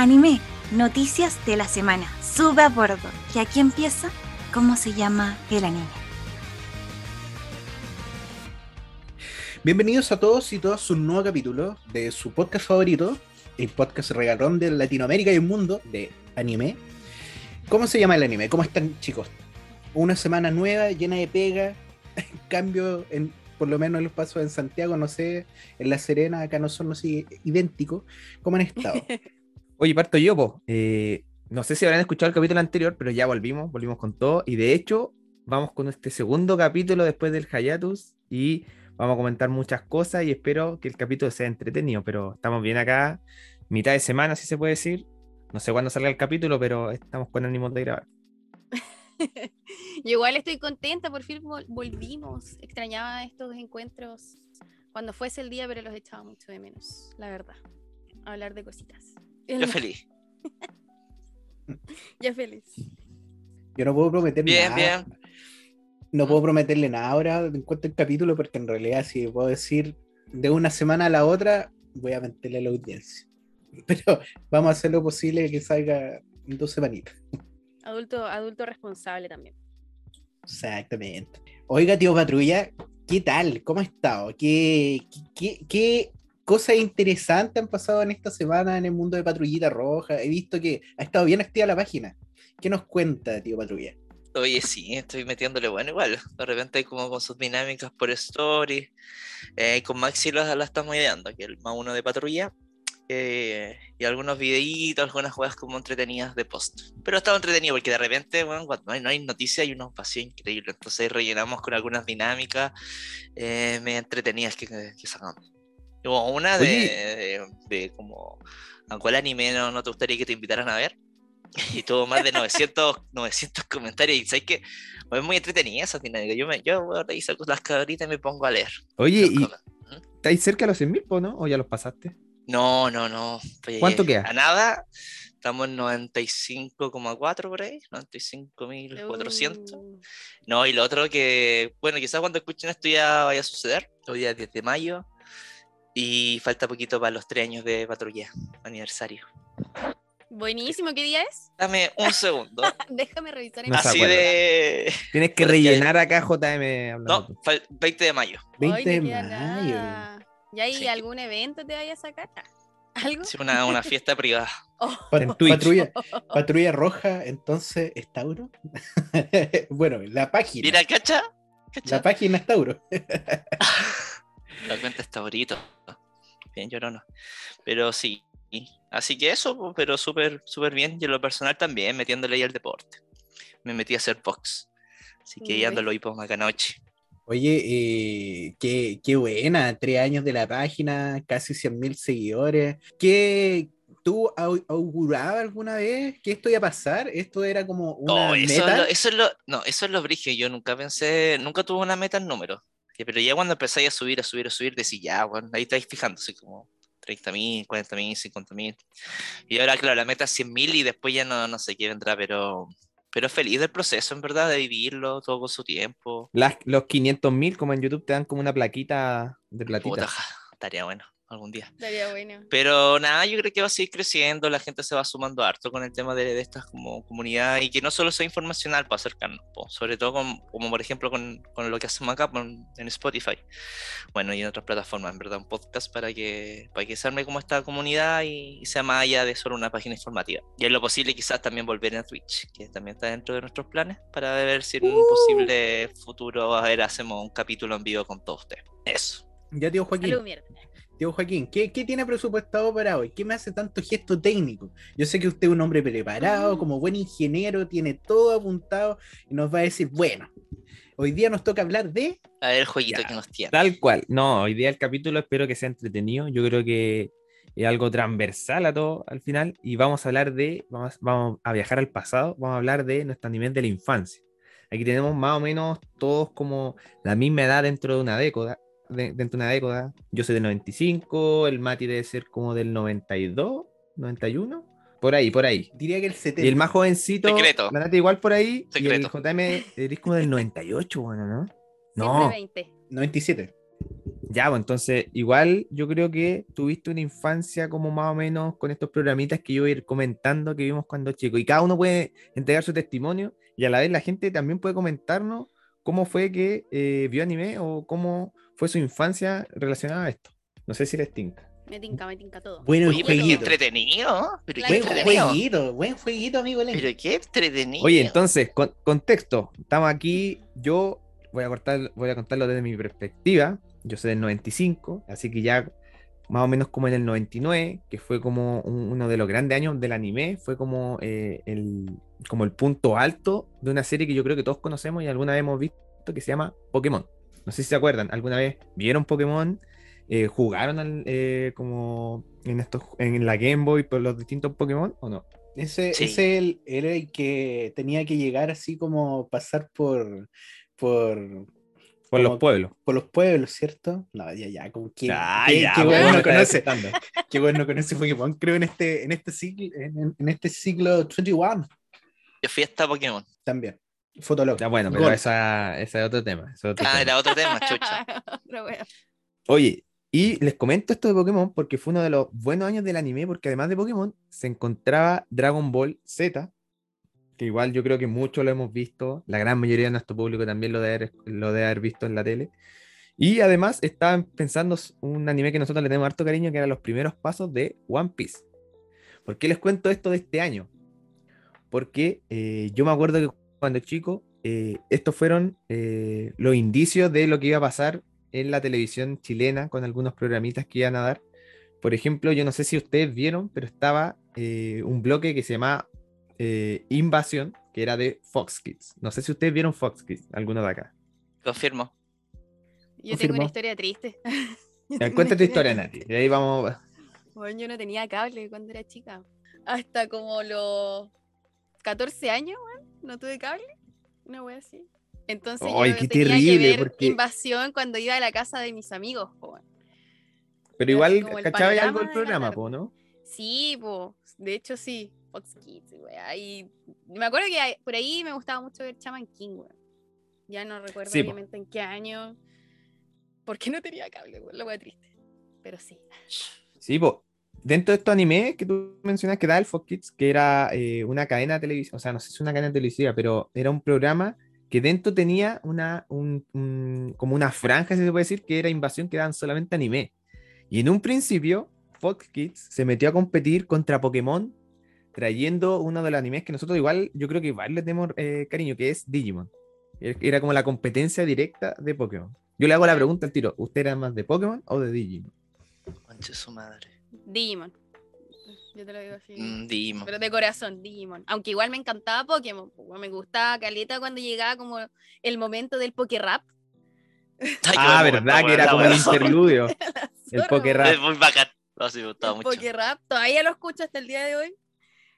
Anime, noticias de la semana. Sube a bordo. Y aquí empieza cómo se llama el anime. Bienvenidos a todos y todas a un nuevo capítulo de su podcast favorito, el podcast regalón de Latinoamérica y el mundo de anime. ¿Cómo se llama el anime? ¿Cómo están chicos? Una semana nueva, llena de pega, cambio en por lo menos los pasos en Santiago, no sé, en La Serena, acá no son así idénticos. ¿Cómo han estado? Oye, parto yo, po. Eh, no sé si habrán escuchado el capítulo anterior, pero ya volvimos, volvimos con todo. Y de hecho, vamos con este segundo capítulo después del Hayatus y vamos a comentar muchas cosas y espero que el capítulo sea entretenido, pero estamos bien acá, mitad de semana, si se puede decir. No sé cuándo salga el capítulo, pero estamos con ánimos de grabar. Yo igual estoy contenta, por fin volvimos. Extrañaba estos encuentros cuando fuese el día, pero los echaba mucho de menos, la verdad. hablar de cositas. Yo feliz. Yo feliz. Yo no puedo prometer bien, nada. Bien. No puedo prometerle nada ahora en cuanto al capítulo, porque en realidad, si puedo decir de una semana a la otra, voy a mentirle a la audiencia. Pero vamos a hacer lo posible que salga en dos semanitas. Adulto, adulto responsable también. Exactamente. Oiga, tío Patrulla, ¿qué tal? ¿Cómo ha estado? ¿Qué, qué, qué cosas interesantes han pasado en esta semana en el mundo de Patrullita Roja? He visto que ha estado bien activa la página. ¿Qué nos cuenta, tío Patrulla? Oye, sí, estoy metiéndole bueno igual. De repente hay como con sus dinámicas por story. Eh, con Maxi la, la estamos ideando, que es el más uno de patrulla. Eh, y algunos videitos, algunas jugadas como entretenidas de post. Pero estaba entretenido porque de repente, bueno, cuando no hay, no hay noticias hay unos vacíos increíbles. Entonces rellenamos con algunas dinámicas eh, me entretenidas que, que sacamos. Hubo una de, de, de, como, ¿a cuál anime no, no te gustaría que te invitaran a ver? y tuvo más de 900, 900 comentarios. Y sabes que es muy entretenida esa dinámica. Yo, me, yo saco las cabritas y me pongo a leer. Oye, ¿y estáis cerca de los 100.000, ¿no? ¿O ya los pasaste? No, no, no. Pues ¿Cuánto queda? A nada. Estamos en 95,4 por ahí, 95.400. Uh. No, y lo otro que, bueno, quizás cuando escuchen esto ya vaya a suceder. Hoy día es 10 de mayo y falta poquito para los tres años de patrulla, aniversario. Buenísimo, ¿qué día es? Dame un segundo. Déjame revisar en No Así de. Tienes que rellenar acá JM. No, 20 de mayo. 20 de mayo. ¿Ya hay sí. algún evento te vaya a sacar? ¿Algo? Sí, una, una fiesta privada. Oh. Pat patrulla, patrulla roja, entonces, ¿es Tauro? bueno, la página. Mira, ¿cacha? ¿cacha? La página es Tauro. la cuenta es Taurito. Bien, llorono. Pero sí, Así que eso, pero súper súper bien. Y en lo personal también, metiéndole ahí al deporte. Me metí a hacer box. Así que ya ando lo hipo acá noche. Oye, eh, qué, qué, buena, tres años de la página, casi 100 mil seguidores. ¿Qué, ¿Tú augurabas alguna vez que esto iba a pasar? ¿Esto era como una no, eso meta? Es lo, eso es lo, no, eso es lo brigio. Yo nunca pensé, nunca tuve una meta en número. Pero ya cuando empecé a subir, a subir, a subir, decía, ya, bueno, ahí estáis fijándose como 30 mil, 40 mil, 50 mil. Y ahora, claro, la meta es 100 mil y después ya no, no sé qué vendrá, pero, pero feliz del proceso, en verdad, de vivirlo todo con su tiempo. Las, los 500 mil, como en YouTube, te dan como una plaquita de platita. Puta, estaría bueno algún día. Bueno. Pero nada, yo creo que va a seguir creciendo, la gente se va sumando harto con el tema de, de estas como comunidades y que no solo sea informacional para acercarnos, po, sobre todo con, como por ejemplo con, con, lo que hacemos acá en, en, Spotify, bueno, y en otras plataformas, en verdad, un podcast para que, para que se arme como esta comunidad y, y sea más allá de solo una página informativa. Y en lo posible quizás también volver a Twitch, que también está dentro de nuestros planes, para ver si en un uh. posible futuro, a ver, hacemos un capítulo en vivo con todos ustedes. Eso. Ya, tío Joaquín. Salud, Tío Joaquín, ¿qué, ¿qué, tiene presupuestado para hoy? ¿Qué me hace tanto gesto técnico? Yo sé que usted es un hombre preparado, como buen ingeniero, tiene todo apuntado y nos va a decir, bueno, hoy día nos toca hablar de... A ver el jueguito ya, que nos tiene. Tal cual. No, hoy día el capítulo espero que sea entretenido. Yo creo que es algo transversal a todo al final y vamos a hablar de, vamos, vamos a viajar al pasado, vamos a hablar de nuestro nivel de la infancia. Aquí tenemos más o menos todos como la misma edad dentro de una década, de, dentro de una década. Yo soy del 95, el Mati debe ser como del 92, 91. Por ahí, por ahí. Diría que el 70. Y el más jovencito, Secreto. la Nati igual por ahí. Secreto. Y el JM eres como del 98, bueno, ¿no? No. 20. 97. Ya, pues entonces, igual yo creo que tuviste una infancia como más o menos con estos programitas que yo voy a ir comentando que vimos cuando chico. Y cada uno puede entregar su testimonio y a la vez la gente también puede comentarnos cómo fue que eh, vio anime o cómo fue su infancia relacionada a esto. No sé si les tinca. Me tinca, me tinca todo. Bueno, Oye, pero qué jueguito. entretenido. Pero qué. Buen entretenido. jueguito, buen jueguito, amigo Len. Pero qué entretenido. Oye, entonces, con- contexto. Estamos aquí, yo voy a, cortar, voy a contarlo desde mi perspectiva. Yo soy del 95, así que ya más o menos como en el 99, que fue como un- uno de los grandes años del anime, fue como, eh, el, como el punto alto de una serie que yo creo que todos conocemos y alguna vez hemos visto que se llama Pokémon. No sé si se acuerdan, alguna vez vieron Pokémon, Eh, jugaron al, eh, como en, estos, en la Game Boy por los distintos Pokémon o no. Ese, Sí. ese el- era el que tenía que llegar así como pasar por, por, Por los pueblos. por los pueblos, ¿cierto? No, ya, ya, como que Ah, qué, ya, qué bueno no conoce, qué bueno no conoce Pokémon, creo en este, en este siglo, en, en este siglo 21 Yo fui hasta Pokémon. también. Fotolog. Ya, bueno, pero esa, ese es otro tema. ese es otro Ah, tema. era otro tema, chucha. Bueno, Oye, y les comento esto de Pokémon porque fue uno de los buenos años del anime, porque además de Pokémon se encontraba Dragon Ball Z, que igual yo creo que muchos lo hemos visto, la gran mayoría de nuestro público también lo debe haber, lo debe haber visto en la tele. Y además estaban pensando un anime que nosotros le tenemos harto cariño, que eran los primeros pasos de One Piece. ¿Por qué les cuento esto de este año? Porque eh, yo me acuerdo que cuando chico, eh, estos fueron eh, los indicios de lo que iba a pasar en la televisión chilena con algunos programitas que iban a dar. Por ejemplo, yo no sé si ustedes vieron, pero estaba eh, un bloque que se llamaba eh, Invasión, que era de Fox Kids. No sé si ustedes vieron Fox Kids, alguno de acá. Confirmo. yo tengo una historia triste. Una tu historia, Nati. Y ahí vamos. Bueno, yo no tenía cable cuando era chica. Hasta como los 14 años, no tuve cable. Una wea así. Entonces Ay, yo qué tenía terrible, que ver porque- invasión cuando iba a la casa de mis amigos, po. Pero igual, ¿cachaba algo del programa, po, no? Sí, po. De hecho, sí. Fox Kids, wea. Y me acuerdo que por ahí me gustaba mucho ver Chaman King, weón. Ya no recuerdo Sí, po. obviamente en qué año. Porque no tenía cable, weón. Lo wea triste. Pero sí. Sí, po. Dentro de estos animes que tú mencionas que da el Fox Kids, que era eh, una cadena televisiva, o sea, no sé si es una cadena televisiva, pero era un programa que dentro tenía una, un- un- como una franja, si se puede decir, que era invasión que daban solamente anime. Y en un principio, Fox Kids se metió a competir contra Pokémon, trayendo uno de los animes que nosotros igual, yo creo que igual le tenemos eh, cariño, que es Digimon. Era como la competencia directa de Pokémon. Yo le hago la pregunta al tiro, ¿usted era más de Pokémon o de Digimon? Conche su madre. Digimon. Yo te lo digo así. Mm, Digimon. Pero de corazón, Digimon. Aunque igual me encantaba Pokémon. po, Me gustaba Caleta cuando llegaba como el momento del Pokérap. Ah, verdad que era como el interludio. El Pokérap. Es muy bacán. No, sí, me gustaba El mucho. Pokérap. Todavía lo escucho hasta el día de hoy.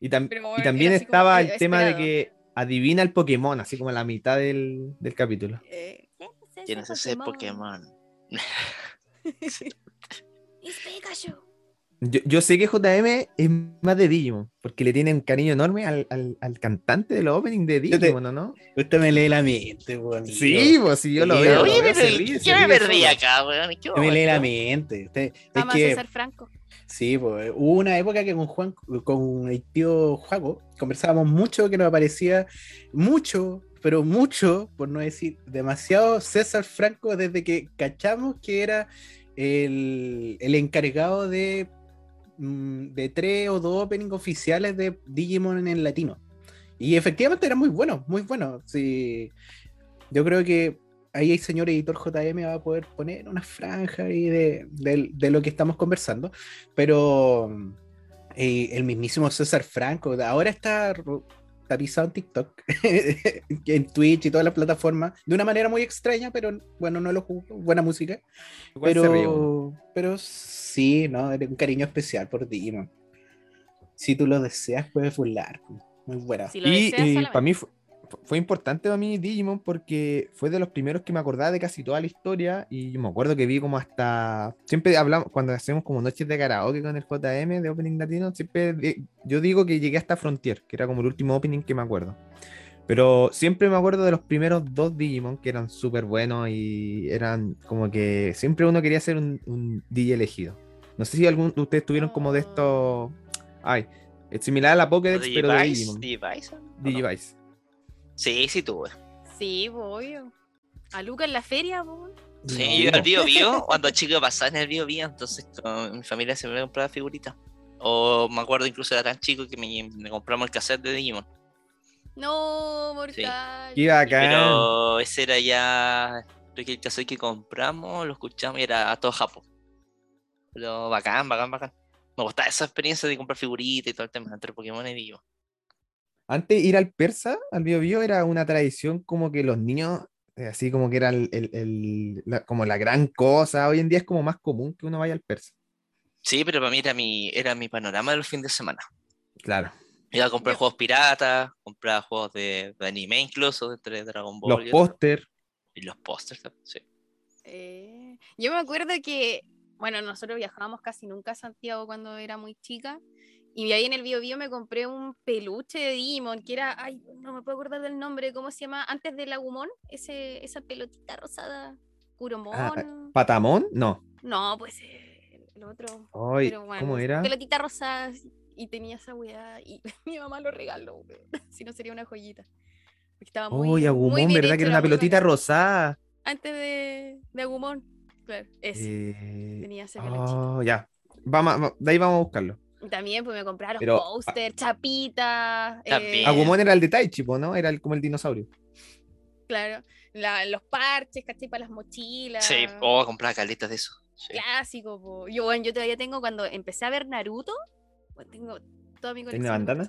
Y, tam- también estaba el tema de que adivina el Pokémon, así como a la mitad del, del capítulo. Eh, ¿Quién es ese Pokémon? Es Pikachu. Yo, yo sé que JM es más de Digimon, porque le tiene un cariño enorme al, al- al cantante de los openings de Yo te- Digimon, ¿o ¿no? Usted me lee la mente, weón. Sí, pues si yo lo Sí, veo. lo pero ríe, ¿qué me perdí acá, weón? ¿En qué Usted me lee la mente. Usted, es Vamos que, a César Franco. Sí, pues hubo una época que con Juan, con el tío Juaco, conversábamos mucho que nos aparecía mucho, pero mucho, por no decir demasiado, César Franco desde que cachamos que era el, el encargado de, de tres o dos openings oficiales de Digimon en latino. Y efectivamente era muy bueno, muy bueno. Sí, yo creo que ahí el señor editor JM va a poder poner una franja ahí de, de- de lo que estamos conversando. Pero eh, el mismísimo César Franco, ahora está ro- tapizado en TikTok, en Twitch y todas las plataformas, de una manera muy extraña, pero bueno, no lo juzgo, buena música. Igual. Pero, pero sí, ¿no? Un cariño especial por Digimon. Si tú lo deseas, puedes burlar. Muy buena. Si Y solamente. para mí fue, fue importante para mí Digimon porque fue de los primeros que me acordaba de casi toda la historia y yo me acuerdo que vi como hasta siempre hablamos cuando hacemos como noches de karaoke con el JM de Opening Latino siempre yo digo que llegué hasta Frontier que era como el último opening que me acuerdo Pero siempre me acuerdo de los primeros dos Digimon que eran súper buenos y eran como que siempre uno quería ser un, un DJ elegido. No sé si algún de ustedes tuvieron como de estos. Ay, es similar a la Pokédex, pero de Digimon. Digivice. Digivice. Sí, sí tuve. Sí, voy. A Luca en la feria, po. Sí, No. yo al Bio Bio, cuando chico pasaba en el Bio Bio, entonces con mi familia se me compraba figuritas. O me acuerdo incluso era tan chico que me, me compramos el cassette de Digimon. No, mortal. Qué bacán. Pero ese era ya, creo que el cassette que compramos, lo escuchamos y era a todo Japón. Pero bacán, bacán, bacán. Me gustaba esa experiencia de comprar figuritas y todo el tema entre Pokémon y Digimon. Antes ir al persa, al Bio Bio, era una tradición como que los niños, eh, así como que era el- el- el- la- como la gran cosa. Hoy en día es como más común que uno vaya al persa. Sí, pero para mí era mi, era mi panorama de los fines de semana. Claro. Iba a comprar juegos piratas, compraba juegos de, de anime incluso, de Dragon Ball. Los póster. Y los pósters también, sí. Eh, yo me acuerdo que, bueno, nosotros viajábamos casi nunca a Santiago cuando era muy chica. Y ahí en el Bio Bio me compré un peluche de Digimon, que era, ay, no me puedo acordar del nombre, ¿cómo se llama? Antes del Agumon, ese, esa pelotita rosada, Curomon. Ah, ¿Patamón? No. no, pues el otro. Ay, pero bueno, ¿Cómo era? Pelotita rosada y tenía esa weá y mi mamá lo regaló, si no sería una joyita. Porque estaba muy, Uy, muy Agumon, bien ¿verdad? hecho, Que era una muy pelotita rosada. Antes de, de Agumon, claro, ese. Eh, Tenía ese oh, ya. Vamos, de ahí vamos a buscarlo. También pues me compraron Pero, póster, chapita, También. eh, Agumon era el de Taichi, ¿no? Era el, como el dinosaurio. claro, la- los parches, ¿cachai? Para las mochilas. Sí, oh, compraba caletas de eso. Sí. Clásico, po. Yo, bueno, yo todavía tengo cuando empecé a ver Naruto, pues tengo toda mi colección. de bandana?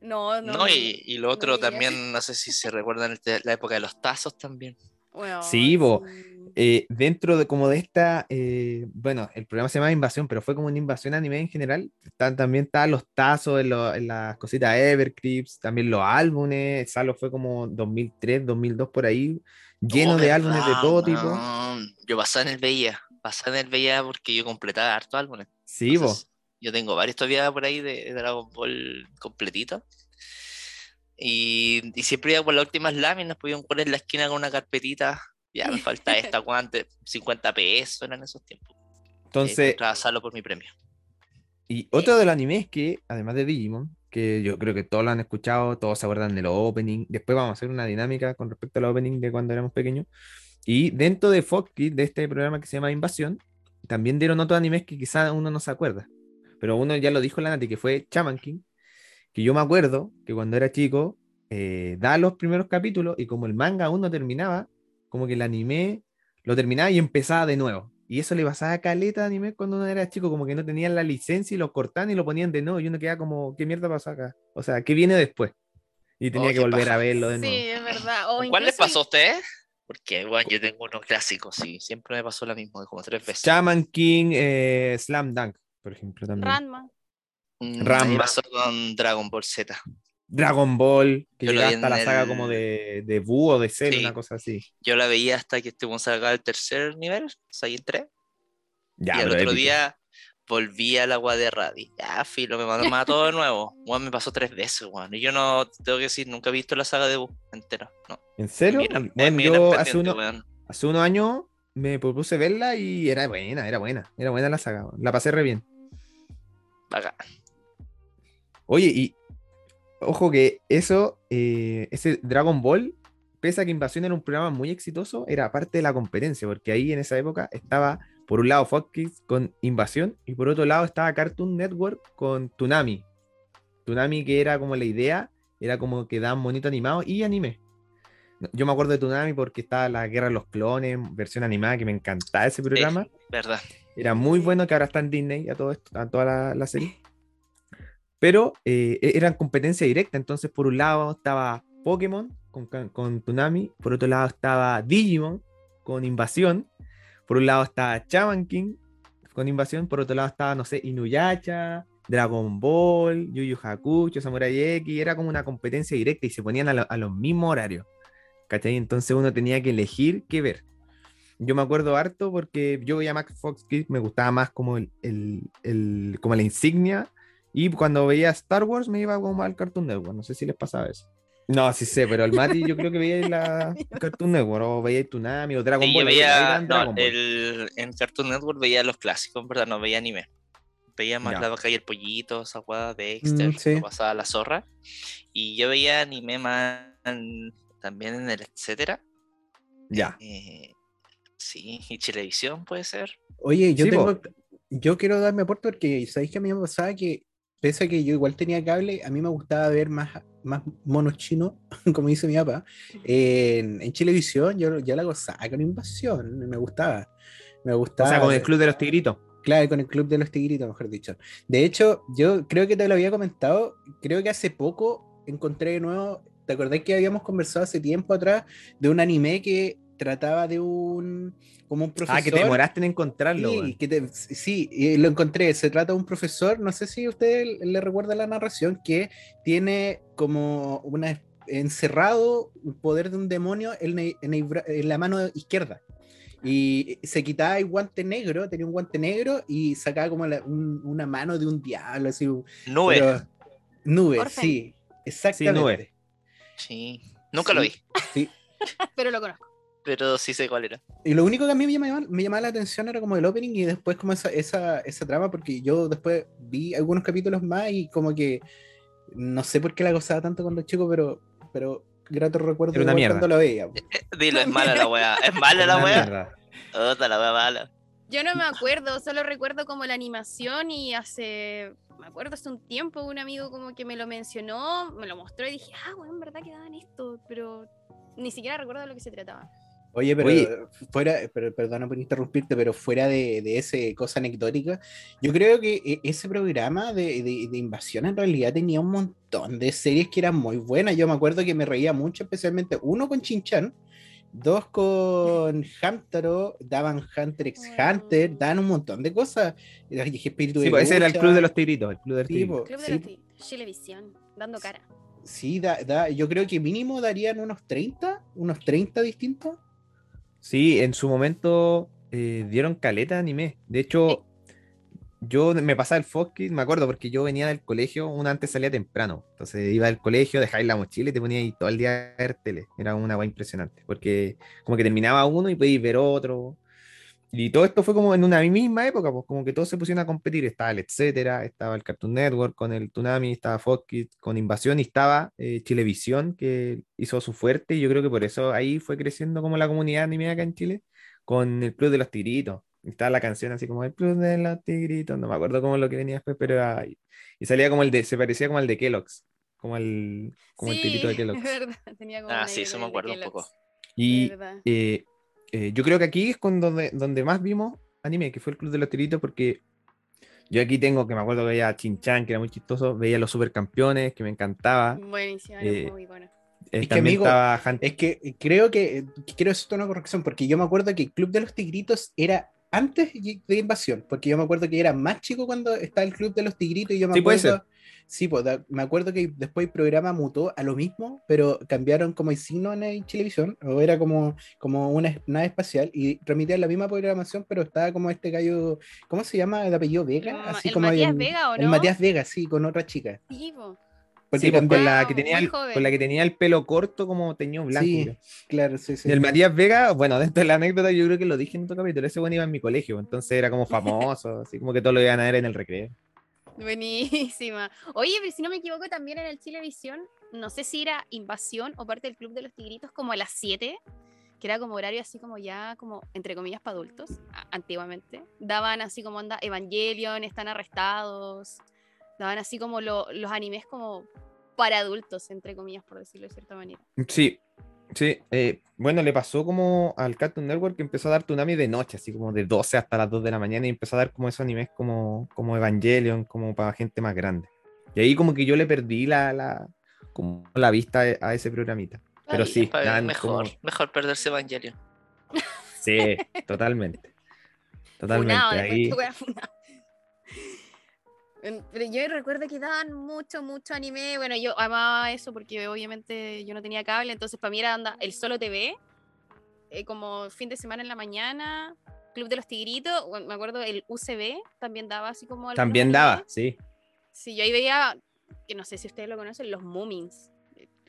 No, no. No, y, y lo otro también, no sé si se recuerdan el te- la época de los tazos también. Sí, sí. Eh, dentro de como de esta, eh, bueno, el programa se llama Invasión, pero fue como una invasión anime en general. Están, también estaban los tazos en, lo- en las cositas Everclips, también los álbumes. Salo fue como 2003, 2002 por ahí, lleno Oh, de álbumes de todo tipo. weón. Yo pasaba en el VIA, pasaba en el VIA porque yo completaba harto álbumes. Sí. Entonces, yo tengo varios todavía por ahí de, de Dragon Ball completito. Y, y siempre iba por las últimas láminas, podía poner en la esquina con una carpetita. Ya me falta esta, ¿cuánto? 50 pesos eran esos tiempos. Entonces, Salo por mi premio. y otro de los animes que, además de Digimon, que yo creo que todos lo han escuchado, todos se acuerdan de los opening. Después vamos a hacer una dinámica con respecto al opening de cuando éramos pequeños. Y dentro de Fox Kids, de este programa que se llama Invasión, también dieron otros animes que quizás uno no se acuerda. Pero uno ya lo dijo la Nati, que fue Chaman King, que yo me acuerdo que cuando era chico, eh, daba los primeros capítulos y como el manga aún no terminaba, como que el anime lo terminaba y empezaba de nuevo. Y eso le pasaba a caleta de anime cuando uno era chico, como que no tenían la licencia y lo cortaban y lo ponían de nuevo. Y uno quedaba como, ¿qué mierda pasó acá? O sea, ¿qué viene después? Y tenía Oh, que qué volver a verlo de Sí, nuevo. es verdad. O ¿Cuál les pasó a ustedes? Porque, bueno, yo tengo unos clásicos, sí. Siempre me pasó lo mismo, como tres veces. Shaman King, eh, Slam Dunk, por ejemplo, también. Ranma. Mm, Ranma. me pasó con Dragon Ball Z. Dragon Ball, que vi hasta la saga el- como de, de Buu o de Cell, Sí. una cosa así. Yo la veía hasta que estuvimos acá al tercer nivel, Saiyan 3. Ya, y al otro épico. día volví al agua de Radi. Ya, filo, me mandó mató de nuevo. Juan me pasó tres veces, Juan. Y yo no, tengo que decir, nunca he visto la saga de Buu entera. No. ¿En serio? Mira, Bueno, yo hace, uno- hace unos años me propuse verla y era buena, era buena, era buena la saga. La pasé re bien. Bacán. Oye, y ojo que eso, eh, ese Dragon Ball, pese a que Invasión era un programa muy exitoso, era parte de la competencia, porque ahí en esa época estaba, por un lado, Fox Kids con Invasión, y por otro lado estaba Cartoon Network con Toonami. Toonami, que era como la idea, era como que daban bonito animado y anime. Yo me acuerdo de Toonami porque estaba la Guerra de los Clones, versión animada, que me encantaba ese programa. Verdad. Era muy bueno que ahora está en Disney a todo esto, a toda la, la serie. Pero eh, e- eran competencia directa. Entonces, por un lado estaba Pokémon con, con Toonami, por otro lado estaba Digimon con Invasión, por un lado estaba Shaman King con Invasión, por otro lado estaba, no sé, Inuyasha, Dragon Ball, Yu Yu Hakusho, Samurai X, era como una competencia directa y se ponían a, lo- a los mismos horarios. ¿Cachai? Entonces uno tenía que elegir qué ver. Yo me acuerdo harto porque yo veía Max Fox Kids, me gustaba más como el- el- como la insignia. Y cuando veía Star Wars me iba como al Cartoon Network. No sé si les pasaba eso. No, sí sé, pero el Mati yo creo que veía en la Cartoon Network, o veía Tsunami, o Dragon Sí, Ball. veía, no, Dragon Ball. el, en Cartoon Network veía los clásicos, verdad, no veía anime. Veía más. La Vaca y el Pollito, esa guada Dexter, Mm, sí. pasaba la zorra. Y yo veía anime más en- también en el etcétera. Ya. Eh, sí, y Televisión puede ser. Oye, yo Sí, tengo, yo quiero darme aporte porque sabéis que a mí me pasaba que, pese a que yo igual tenía cable, a mí me gustaba ver más, más monos chinos, como dice mi papá, en, en Chilevisión, yo, yo la gozaba con invasión, me gustaba. Me O gustaba. sea, con el Club de los Tigritos. Claro, con el Club de los Tigritos, mejor dicho. De hecho, yo creo que te lo había comentado, creo que hace poco encontré de nuevo, ¿te acordás que habíamos conversado hace tiempo atrás de un anime que trataba de un, como un profesor? Ah, que te demoraste en encontrarlo, Sí, que te- sí, lo encontré. Se trata de un profesor, no sé si usted le recuerda la narración, que tiene como una encerrado un poder de un demonio en, el- en el bra- en la mano izquierda. Y se quitaba el guante negro, tenía un guante negro y sacaba como la- un- una mano de un diablo, así. Nube. pero- nube, Orfen. sí, exactamente. nube. Sí. Nunca lo Sí, vi, sí. Pero lo conozco. Pero sí sé cuál era. Y lo único que a mí me llamaba, me llamaba la atención era como el opening y después como esa, esa, esa trama, porque yo después vi algunos capítulos más y como que no sé por qué la gozaba tanto cuando chico, pero, pero grato recuerdo Era una mierda. cuando la veía. Eh, Dilo, es mala la weá. Es mala la weá. Otra la weá mala. Yo no me acuerdo, solo recuerdo como la animación y hace, me acuerdo hace un tiempo un amigo como que me lo mencionó, me lo mostró y dije, ah, bueno, en verdad que daban esto, pero ni siquiera recuerdo de lo que se trataba. Oye, pero Oye. fuera, pero, perdona por interrumpirte, pero fuera de, de ese cosa anecdótica, yo creo que e- ese programa de, de- de invasión en realidad tenía un montón de series que eran muy buenas. Yo me acuerdo que me reía mucho, especialmente uno con Chinchan, dos con Hamtaro, daban Hunter x Hunter, daban un montón de cosas. Espíritu Sí, de pues ese era el. Club de los Tigritos. El Club de los Sí, Tigritos. po, Club de los Tigritos, Chilevisión, dando cara. sí, da- da- yo creo que mínimo darían unos 30, unos 30 distintos. Sí, en su momento eh, dieron caleta de anime. De hecho, yo me pasaba el Fox me acuerdo, porque yo venía del colegio, una antes salía temprano. Entonces iba al colegio, dejaba la mochila y te ponía ahí todo el día a ver tele. Era una guay impresionante, porque como que terminaba uno y podías ver otro. Y todo esto fue como en una misma época, pues como que todos se pusieron a competir. Estaba el etcétera, estaba el Cartoon Network con el Tsunami, estaba Fox Kids con Invasión y estaba eh, Chilevisión que hizo su fuerte. Y yo creo que por eso ahí fue creciendo como la comunidad anime acá en Chile con el Club de los Tigritos. Estaba la canción así como el Club de los Tigritos, no me acuerdo cómo lo que venía después, pero era- y salía como el de, se parecía como el de Kellogg's, como el, como el tigrito de es Kellogg's. verdad, tenía como Ah, sí, eso me acuerdo un poco. Y eh, eh, yo creo que aquí es con donde, donde más vimos anime, que fue el Club de los Tigritos, porque yo aquí tengo, que me acuerdo que veía Chin-Chan, que era muy chistoso, veía los supercampeones, que me encantaba. Buenísimo, eh, era muy bueno. eh, que, también amigo, estaba Es que creo que quiero hacer una corrección porque yo me acuerdo que el Club de los Tigritos era antes de Invasión, porque yo me acuerdo que era más chico cuando estaba el Club de los Tigritos y yo me Sí, puede acuerdo. Sí, pues da- me acuerdo que después el programa mutó a lo mismo, pero cambiaron como el signo en el televisión, o era como, como una nave espacial y transmitían la misma programación, pero estaba como este gallo, ¿cómo se llama? El apellido Vega, Mm, así ¿el como Matías el- Vega o El no? Matías Vega, sí, con otra chica. Sí, po. Porque Sí, pues, con, la Wow, que tenía el, con la que tenía el pelo corto como teñido blanco. Sí, claro, sí, sí. Y el Matías Vega, bueno, dentro de la anécdota yo creo que lo dije en otro capítulo, ese bueno iba en mi colegio, entonces era como famoso, así como que todos lo iban a ver en el recreo. Buenísima. Oye, si no me equivoco, también en el Chilevisión, no sé si era Invasión o parte del Club de los Tigritos, como a las 7, que era como horario así como ya, como entre comillas, para adultos, antiguamente. Daban así como onda Evangelion, están arrestados. Daban así como lo- los animes como para adultos, entre comillas, por decirlo de cierta manera. Sí, sí. eh, bueno, le pasó como al Cartoon Network que empezó a dar Tsunami de noche, así como de 12 hasta las 2 de la mañana y empezó a dar como esos animes como, como Evangelion, como para gente más grande. Y ahí como que yo le perdí la, la, como la vista a ese programita. Pero Ay, sí, mejor, como- mejor perderse Evangelion. Sí, totalmente. Totalmente. Funado, Ahí, yo recuerdo que daban mucho, mucho anime. Bueno, yo amaba eso porque obviamente yo no tenía cable, entonces para mí era anda, el solo TV, eh, como fin de semana en la mañana, Club de los Tigritos, me acuerdo el UCB también daba así como. también daba, sí. Sí, yo ahí veía, que no sé si ustedes lo conocen, los Moomins.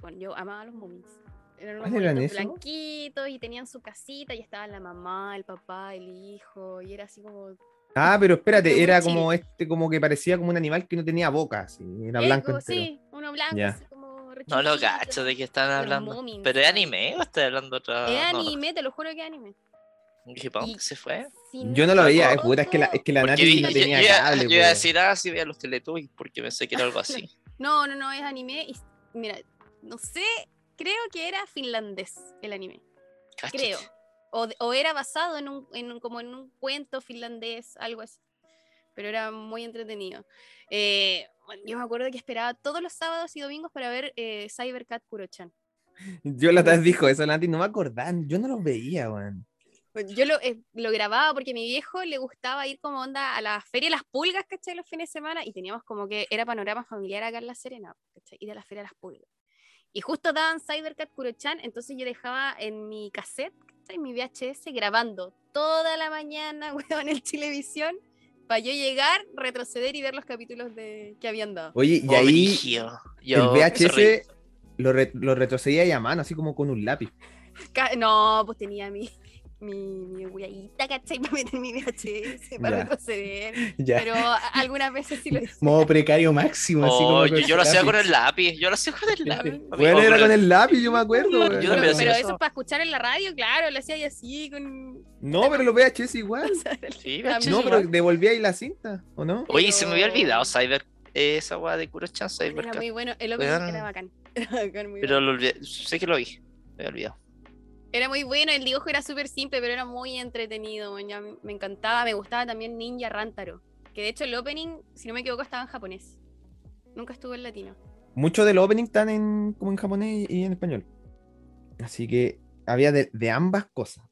Bueno, yo amaba los Moomins. Eran unos ¿Cuáles eran blanquitos y tenían su casita y estaba la mamá, el papá, el hijo. Y era así como. Ah, pero espérate, era como este, como que parecía como un animal que no tenía boca, así, era blanco Eco, entero. sí, uno blanco, Ya. así como. re No lo cacho de qué están hablando. ¿Pero es anime o estás hablando otra? Es no, no. anime, te lo juro que es anime. Y- se fue. Yo no lo veía, puta, es que la, es que la Nati vi- no tenía yo cable. yo iba a po. decir, ah, sí, veía los Teletubbies, porque pensé que era algo así. No, no, no, es anime. Y mira, no sé, creo que era finlandés el anime. Cáchate. Creo. O, o era basado en un, en un- como en un cuento finlandés, algo así. Pero era muy entretenido. Eh, yo me acuerdo que esperaba todos los sábados y domingos para ver eh, Cybercat Kurochan. Yo la vez dijo eso, la Nati no me acordaba, yo no los veía, weón. Bueno, Yo lo, eh, lo grababa porque a mi viejo le gustaba ir como onda a la feria de las pulgas, ¿cachai? Los fines de semana y teníamos como que era panorama familiar acá en La Serena, ¿cachai? Ir a la feria de las pulgas. Y justo daban Cybercat Kurochan, entonces yo dejaba en mi cassette, En mi VHS, grabando toda la mañana, weón, en el televisión, para yo llegar, retroceder y ver los capítulos de, que habían dado. Oye, y ahí el VHS lo, re- lo retrocedía y a mano, así como con un lápiz. No, pues tenía mi, mi, mi huellita, ¿cachai? Para meter mi VHS, para retroceder. Ya. Pero algunas veces sí lo hice. Modo precario máximo, así Oh, como yo, lo hacía con el lápiz, yo lo hacía con el lápiz. Bueno, era con el lápiz, yo me acuerdo. Yo. Pero, eso. eso para escuchar en la radio, claro, lo hacía ahí así con. No, pero los VHS igual. Sí, mí No, VHS. pero devolvía ahí la cinta, ¿o no? Oye, se me había olvidado Cyber, esa weá de Kuro-chan, Era Cybercat. muy bueno, el opening era bacán. Era bacán, muy Pero lo olvidé, sé que lo vi, me había olvidado. Era muy bueno, el dibujo era súper simple, pero era muy entretenido. me encantaba, me gustaba también Ninja Rantaro. Que de hecho el opening, si no me equivoco, estaba en japonés. Nunca estuvo en latino. Muchos de los openings están en, como en japonés y en español. Así que había de, de ambas cosas.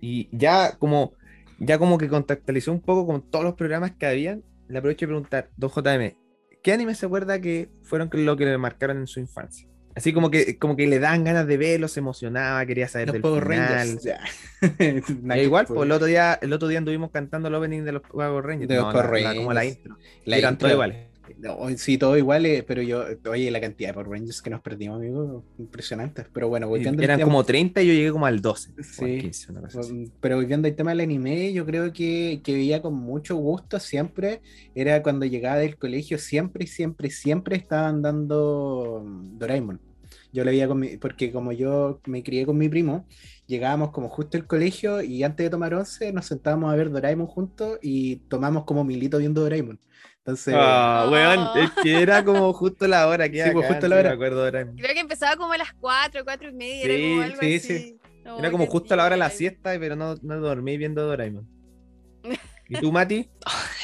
Y ya como, ya como que contactualizó un poco con todos los programas que habían, le aprovecho de preguntar, 2JM, ¿qué anime se acuerda que fueron lo que le marcaron en su infancia? Así como que, como que le dan ganas de verlo, se emocionaba, quería saber Los del Power final. Rangers. Da igual, pues el otro día, el otro día anduvimos cantando el opening de los Power Rangers. De los No, Power la- la- como la Rangers. intro. La eran intro- todos iguales. No, sí, todo igual, eh, pero yo, oye, la cantidad de Power Rangers que nos perdimos, amigo, impresionante. Pero bueno, volviendo Eran tema- como 30 y yo llegué como al 12. o al Sí. 15, una cosa así. Mm, Pero volviendo al tema del anime, yo creo que, que veía con mucho gusto siempre, era cuando llegaba del colegio, siempre, siempre, siempre estaban dando mm, Doraemon. Yo lo veía con mi, porque como yo me crié con mi primo, llegábamos como justo al colegio y antes de tomar once nos sentábamos a ver Doraemon juntos y tomamos como milito viendo Doraemon. Entonces, Ah, weón, Ah. es que era como justo la hora que Sí, pues, justo la hora. Me acuerdo de Doraemon. Creo que empezaba como a las 4, 4 y media, era Sí, como algo sí, así. sí. No, Era como justo a la hora de la siesta, pero no, no dormí viendo Doraemon. ¿Y tú, Mati?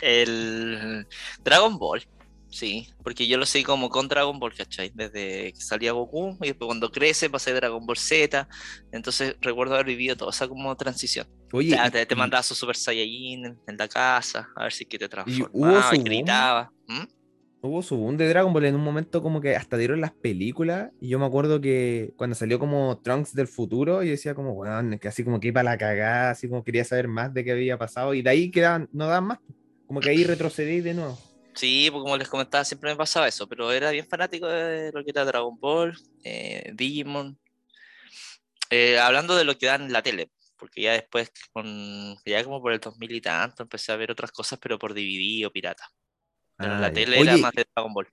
El Dragon Ball, sí, porque yo lo sé como con Dragon Ball, ¿cachai? Desde que salía Goku y después cuando crece pasé Dragon Ball Z, entonces recuerdo haber vivido toda esa como transición. Oye, te, te mandaba su Super Saiyajin en, en la casa, a ver si que te transformaba y gritaba. ¿Mm? hubo su boom de Dragon Ball en un momento como que hasta dieron las películas y yo me acuerdo que cuando salió como Trunks del futuro yo decía como, weón, que así como que iba a la cagada, así como quería saber más de qué había pasado y de ahí quedaban, no dan más, como que ahí retrocedí de nuevo. Sí, pues como les comentaba, siempre me pasaba eso, pero era bien fanático de lo que era Dragon Ball, eh, Digimon. Eh, hablando de lo que dan en la tele, porque ya después, con, ya como por el 2000 y tanto, empecé a ver otras cosas, pero por DVD o pirata. Pero en Ah, la tele era Oye, más de Dragon Ball.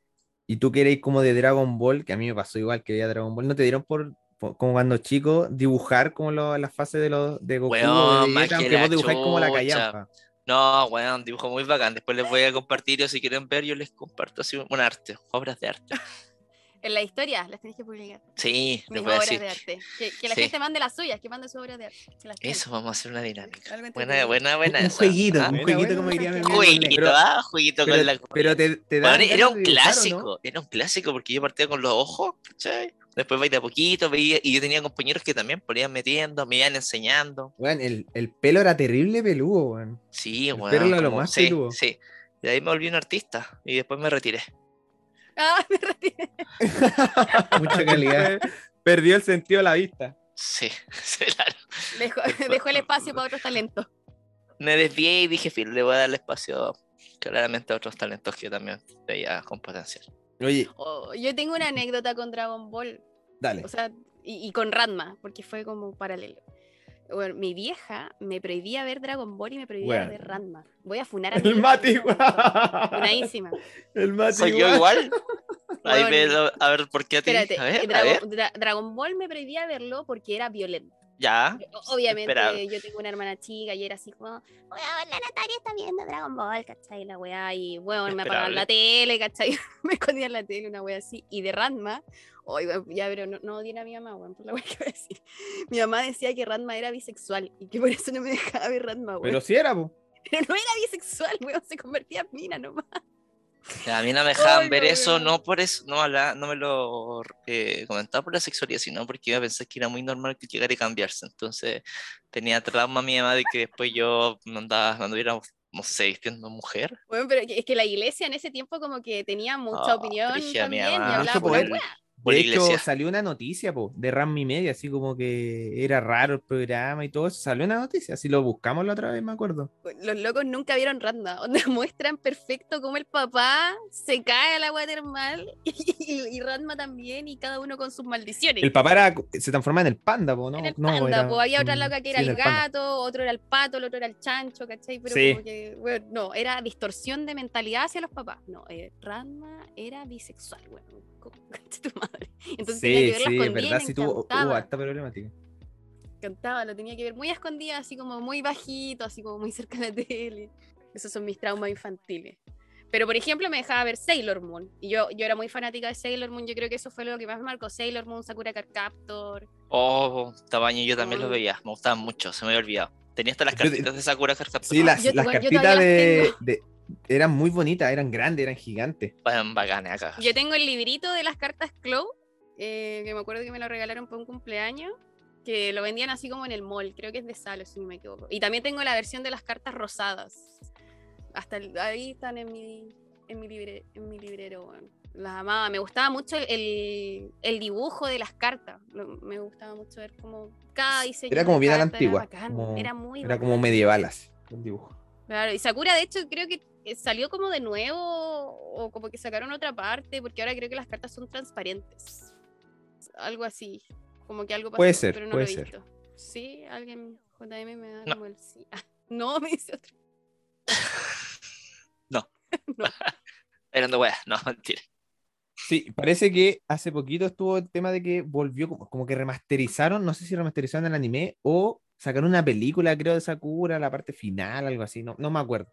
y tú que eres como de Dragon Ball, que a mí me pasó igual que veía Dragon Ball, ¿no te dieron por, por- como cuando chico dibujar como lo- las fases de los de Goku o de Vegeta, que aunque vos dibujáis como la callampa? No, bueno, un dibujo muy bacán. Después les voy a compartir, o si quieren ver, yo les comparto así un arte, obras de arte. En la historia las tenés que publicar. Sí, Mis voy a obras decir. de arte. Que, que la Sí. gente mande las suyas, que mande sus obras de arte. Eso, vamos a hacer una dinámica. Buena, buena, buena. un esa. jueguito, Ah, un jueguito buena, como diría mi amigo. Jueguito, ah, jueguito con la. Pero, pero te, te Bueno, era un clásico, era un clásico porque yo partía con los ojos, ¿cachai? Después veía de a poquito, veía, y yo tenía compañeros que también ponían metiendo, me iban enseñando. Weón, el, el pelo era terrible peludo, weón. Sí, El bueno. pelo era lo más sí, peludo. sí. De ahí me volví un artista y después me retiré. Ah, me retiré. Mucha calidad. Perdió el sentido de la vista. Sí, sí, claro. Dejó, dejó el espacio para otros talentos. Me desvié y dije, fin, le voy a darle espacio claramente a otros talentos que yo también veía con potencial. Oye, Oh, yo tengo una anécdota con Dragon Ball. Dale. O sea, y, y con Ranma, porque fue como paralelo. Bueno, mi vieja me prohibía ver Dragon Ball y me prohibía ver Ranma. Voy a funar a El Mati. Funadísima. El Mati. ¿Soy yo igual? Ahí ve a ver, ¿por qué a ti? Espérate, A ver, a ver. Dra- Dragon Ball me prohibía verlo porque era violento. Ya. O- Obviamente, yo tengo una hermana chica y era así como, weón, la Natalia está viendo Dragon Ball, ¿cachai? La weá, y weón, me apagaban la tele, ¿cachai? me escondía en la tele, una weá así. Y de Ranma, ya, pero no, no odien a mi mamá, weón, por la weá que voy a decir. Mi mamá decía que Ranma era bisexual y que por eso no me dejaba ver Ranma, weón. Pero Pero, si era, po. no era bisexual, weón, se convertía en mina nomás. A mí no me dejaban Ay, ver no, eso, no por eso, no, habla- no me lo eh, comentaba por la sexualidad, sino porque iba a pensar que era muy normal que llegara y cambiarse. Entonces tenía trauma mi mamá de que después yo andaba, me anduviera, no sé, vistiendo mujer. Bueno, pero es que la iglesia en ese tiempo como que tenía mucha Ah, opinión también y hablaba por De hecho, salió una noticia po, de Ram y Media, así como que era raro el programa y todo eso. Salió una noticia, así lo buscamos la otra vez, me acuerdo. Los locos nunca vieron Ranma, donde muestran perfecto cómo el papá se cae al agua termal y, y Ranma también, y cada uno con sus maldiciones. El papá era, se transformaba en el panda, po, ¿no? en el No, panda, era po, había otra loca que era el gato, otro era el pato, el otro era el chancho, ¿cachai? Pero Sí. como que, bueno, no, era distorsión de mentalidad hacia los papás. No, eh, Ranma era bisexual, bueno, tu madre. Entonces tenía que Sí, verla sí, y verdad, sí tuvo, encantaba. harta problemática. cantaba, lo tenía que ver muy a escondida, así como muy bajito, así como muy cerca de la tele. Esos son mis traumas infantiles. Pero, por ejemplo, me dejaba ver Sailor Moon. Y yo, yo era muy fanática de Sailor Moon. Yo creo que eso fue lo que más me marcó. Sailor Moon, Sakura Card Captor. Oh, tamaño, yo también Mm. los veía, me gustaban mucho, se me había olvidado. Tenía hasta las cartitas de Sakura Card Captor. Sí, las, Yo- las cartitas todavía de, las de- eran muy bonitas, eran grandes, eran gigantes. Eran bacanes acá. Yo tengo el librito de las cartas Clow, eh, que me acuerdo que me lo regalaron por un cumpleaños, que lo vendían así como en el mall, creo que es de Salo, si no me equivoco. Y también tengo la versión de las cartas rosadas. Hasta el- ahí están en mi, en mi, libre, en mi librero, weón. Las amaba, me gustaba mucho el, el- el dibujo de las cartas. Lo- me gustaba mucho ver como cada diseño. Era como bien a la era antigua, bacán, como- era muy Era como bacán. medieval así, el dibujo. Claro, y Sakura de hecho creo que salió como de nuevo o como que sacaron otra parte porque ahora creo que las cartas son transparentes. Algo así, como que algo pasó, Puede ser, pero no puede lo he ser. visto. Sí, alguien JM me da No. como el sí. Ah, no, me dice otro. Eran de weas, no, mentira. Sí, parece que hace poquito estuvo el tema de que volvió, como, como que remasterizaron, no sé si remasterizaron el anime o sacaron una película, creo, de Sakura, la parte final, algo así, no, no me acuerdo.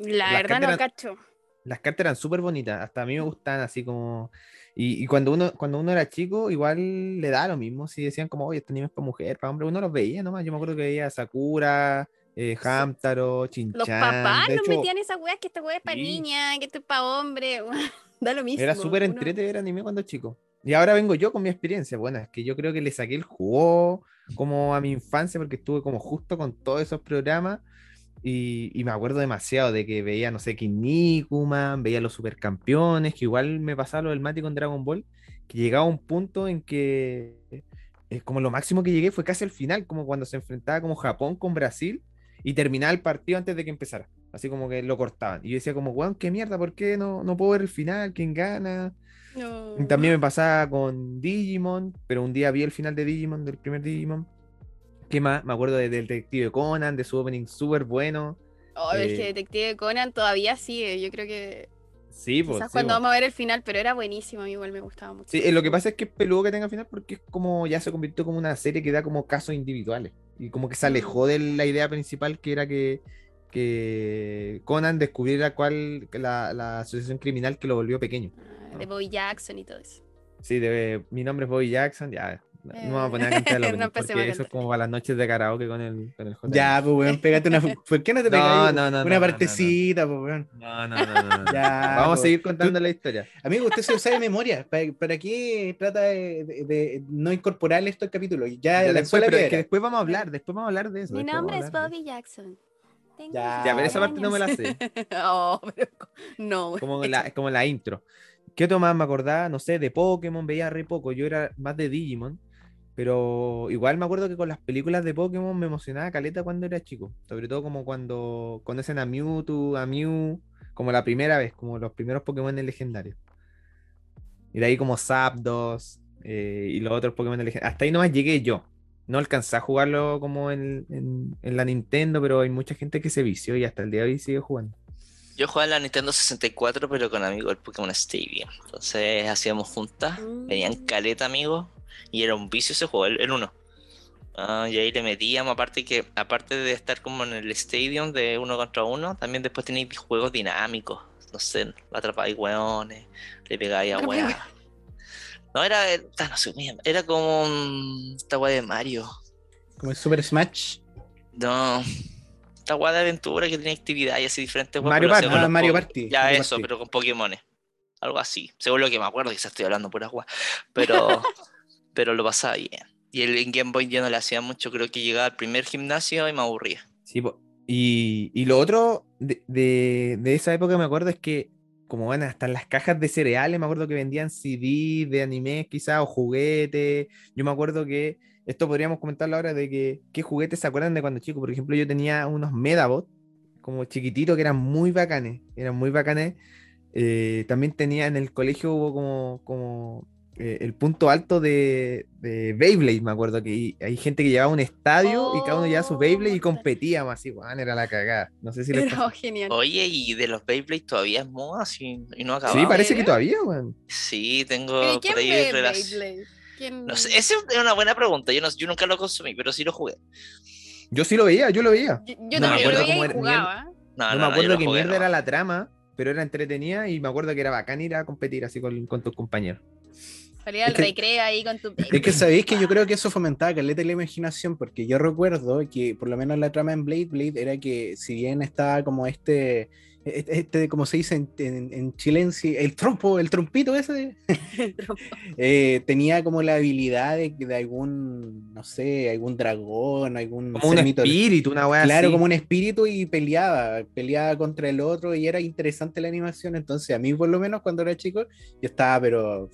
La Las verdad no cartas cacho. Las cartas eran súper bonitas, hasta a mí me gustan así como... Y, y cuando, uno, cuando uno era chico, igual le da lo mismo, si decían como, oye, este anime es para mujer, para hombre, uno los veía nomás, yo me acuerdo que veía Sakura, eh, Hamtaro, Chinchan. Los papás nos metían esas weas que esta wea es para Sí. niña, que esto es para hombre. da lo mismo. Era súper uno- entrete ver anime cuando chico. Y ahora vengo yo con mi experiencia. Bueno, es que yo creo que le saqué el jugo como a mi infancia porque estuve como justo con todos esos programas y, y me acuerdo demasiado de que veía, no sé, Kinnikuman, veía los supercampeones, que igual me pasaba lo del Mati con Dragon Ball, que llegaba a un punto en que eh, como lo máximo que llegué fue casi al final, como cuando se enfrentaba como Japón con Brasil y terminaba el partido antes de que empezara. Así como que lo cortaban. Y yo decía como, weón, qué mierda, ¿por qué no, no puedo ver el final? ¿Quién gana? No. También me pasaba con Digimon, pero un día vi el final de Digimon, del primer Digimon. ¿Qué más? Me acuerdo de- del Detective Conan, de su opening súper bueno. Oh, es que eh, Detective Conan todavía sigue. Yo creo que Sí, pues. quizás sí, cuando po. vamos a ver el final, pero era buenísimo. a mí Igual me gustaba mucho. Sí, eh, lo que pasa es que es peludo que tenga final porque es como ya se convirtió como una serie que da como casos individuales. Y como que se Mm. alejó de la idea principal que era que, que Conan descubriera cuál la, la asociación criminal que lo volvió pequeño. Ah, De Bobby Jackson y todo eso. Sí, de, mi nombre es Bobby Jackson, ya. No me voy a Eh, poner a cantar el no opening, empecemos porque eso es como para las noches de karaoke con el, con el. Ya, pues, weón, pégate una. ¿Por qué no te No, pegas no, no, no, una no, no, partecita, pues, weón? No, no, no. Ya, Vamos po. a seguir contando la historia. Amigo, usted se sabe de memoria. ¿Para, para qué trata de, de- de no incorporar esto al capítulo? Ya, Ya, la después, pero es que después vamos a hablar, después vamos a hablar de eso. Mi nombre es Bobby Jackson. Ya, Ya, pero esa 17 parte no me la sé. oh, pero no. Como la, como la intro. ¿Qué otro más me acordaba? No sé, de Pokémon veía re poco. Yo era más de Digimon. Pero igual me acuerdo que con las películas de Pokémon me emocionaba caleta cuando era chico. Sobre todo como cuando conocen a Mewtwo, a Mew, como la primera vez, como los primeros Pokémon legendarios. Y de ahí como Zapdos, eh, y los otros Pokémon de legendario. Hasta ahí nomás llegué yo. No alcancé a jugarlo como en, en- en la Nintendo, pero hay mucha gente que se vició y hasta el día de hoy sigue jugando. Yo jugaba en la Nintendo 64, pero con amigos del Pokémon Stadium. Entonces hacíamos juntas, venían Mm. caleta amigos, y era un vicio ese juego, el, el uno. Ah, y ahí le metíamos, aparte que, aparte de estar como en el Stadium de uno contra uno, también después tenéis juegos dinámicos. No sé, atrapáis hueones, le pegáis a weá. No, era, no sé, era como un- esta weá de Mario. Como el Super Smash. No, esta weá de aventura que tenía actividades así diferentes. Mario Party. con Ah, Mario Party, Ya Mario eso, Party. pero con Pokémones. Algo así. Según lo que me acuerdo, quizás estoy hablando pura weá. Pero, pero lo pasaba bien. Y el Game Boy yo no le hacía mucho, creo que llegaba al primer gimnasio y me aburría. Sí, y, y lo otro de, de- de esa época me acuerdo es que, como van hasta las cajas de cereales, me acuerdo que vendían CD de anime quizás o juguetes. Yo me acuerdo que esto podríamos comentarlo ahora de que qué juguetes se acuerdan de cuando chico. Por ejemplo, yo tenía unos Medabot como chiquititos que eran muy bacanes, eran muy bacanes. Eh, también tenía en el colegio hubo como, como eh, el punto alto de, de Beyblade, me acuerdo que hay gente que llevaba un estadio y cada uno llevaba su Oh, Beyblade y competíamos así, weón, era la cagada. No sé si Pero genial. Oye, y de los Beyblade todavía es moda así, y no Sí, acababa. parece que ¿serio? todavía, weón. Sí, tengo ¿Pero ¿y por ahí ve relac- Beyblade? ¿Quién- No sé, esa es una buena pregunta. Yo, no, yo nunca lo consumí, pero sí lo jugué. Yo sí lo veía, yo lo veía. Yo, yo No me también acuerdo lo veía cómo y era- jugaba. No, No, no, me acuerdo que mierda no. era la trama, pero era entretenida y me acuerdo que era bacán ir a competir así con, con tus compañeros. Salía al Es que- recreo ahí con tu Es que sabéis que yo creo que eso fomentaba caleta la imaginación, porque yo recuerdo que por lo menos la trama en Blade Blade era que si bien estaba como este, este, este, como se dice en, en, en chilense, el trompo, el trompito ese, eh, tenía como la habilidad de, de algún, no sé, algún dragón, algún Como un espíritu, una weá Claro, así. como un espíritu y peleaba, peleaba contra el otro y era interesante la animación. Entonces, a mí por lo menos cuando era chico, yo estaba, pero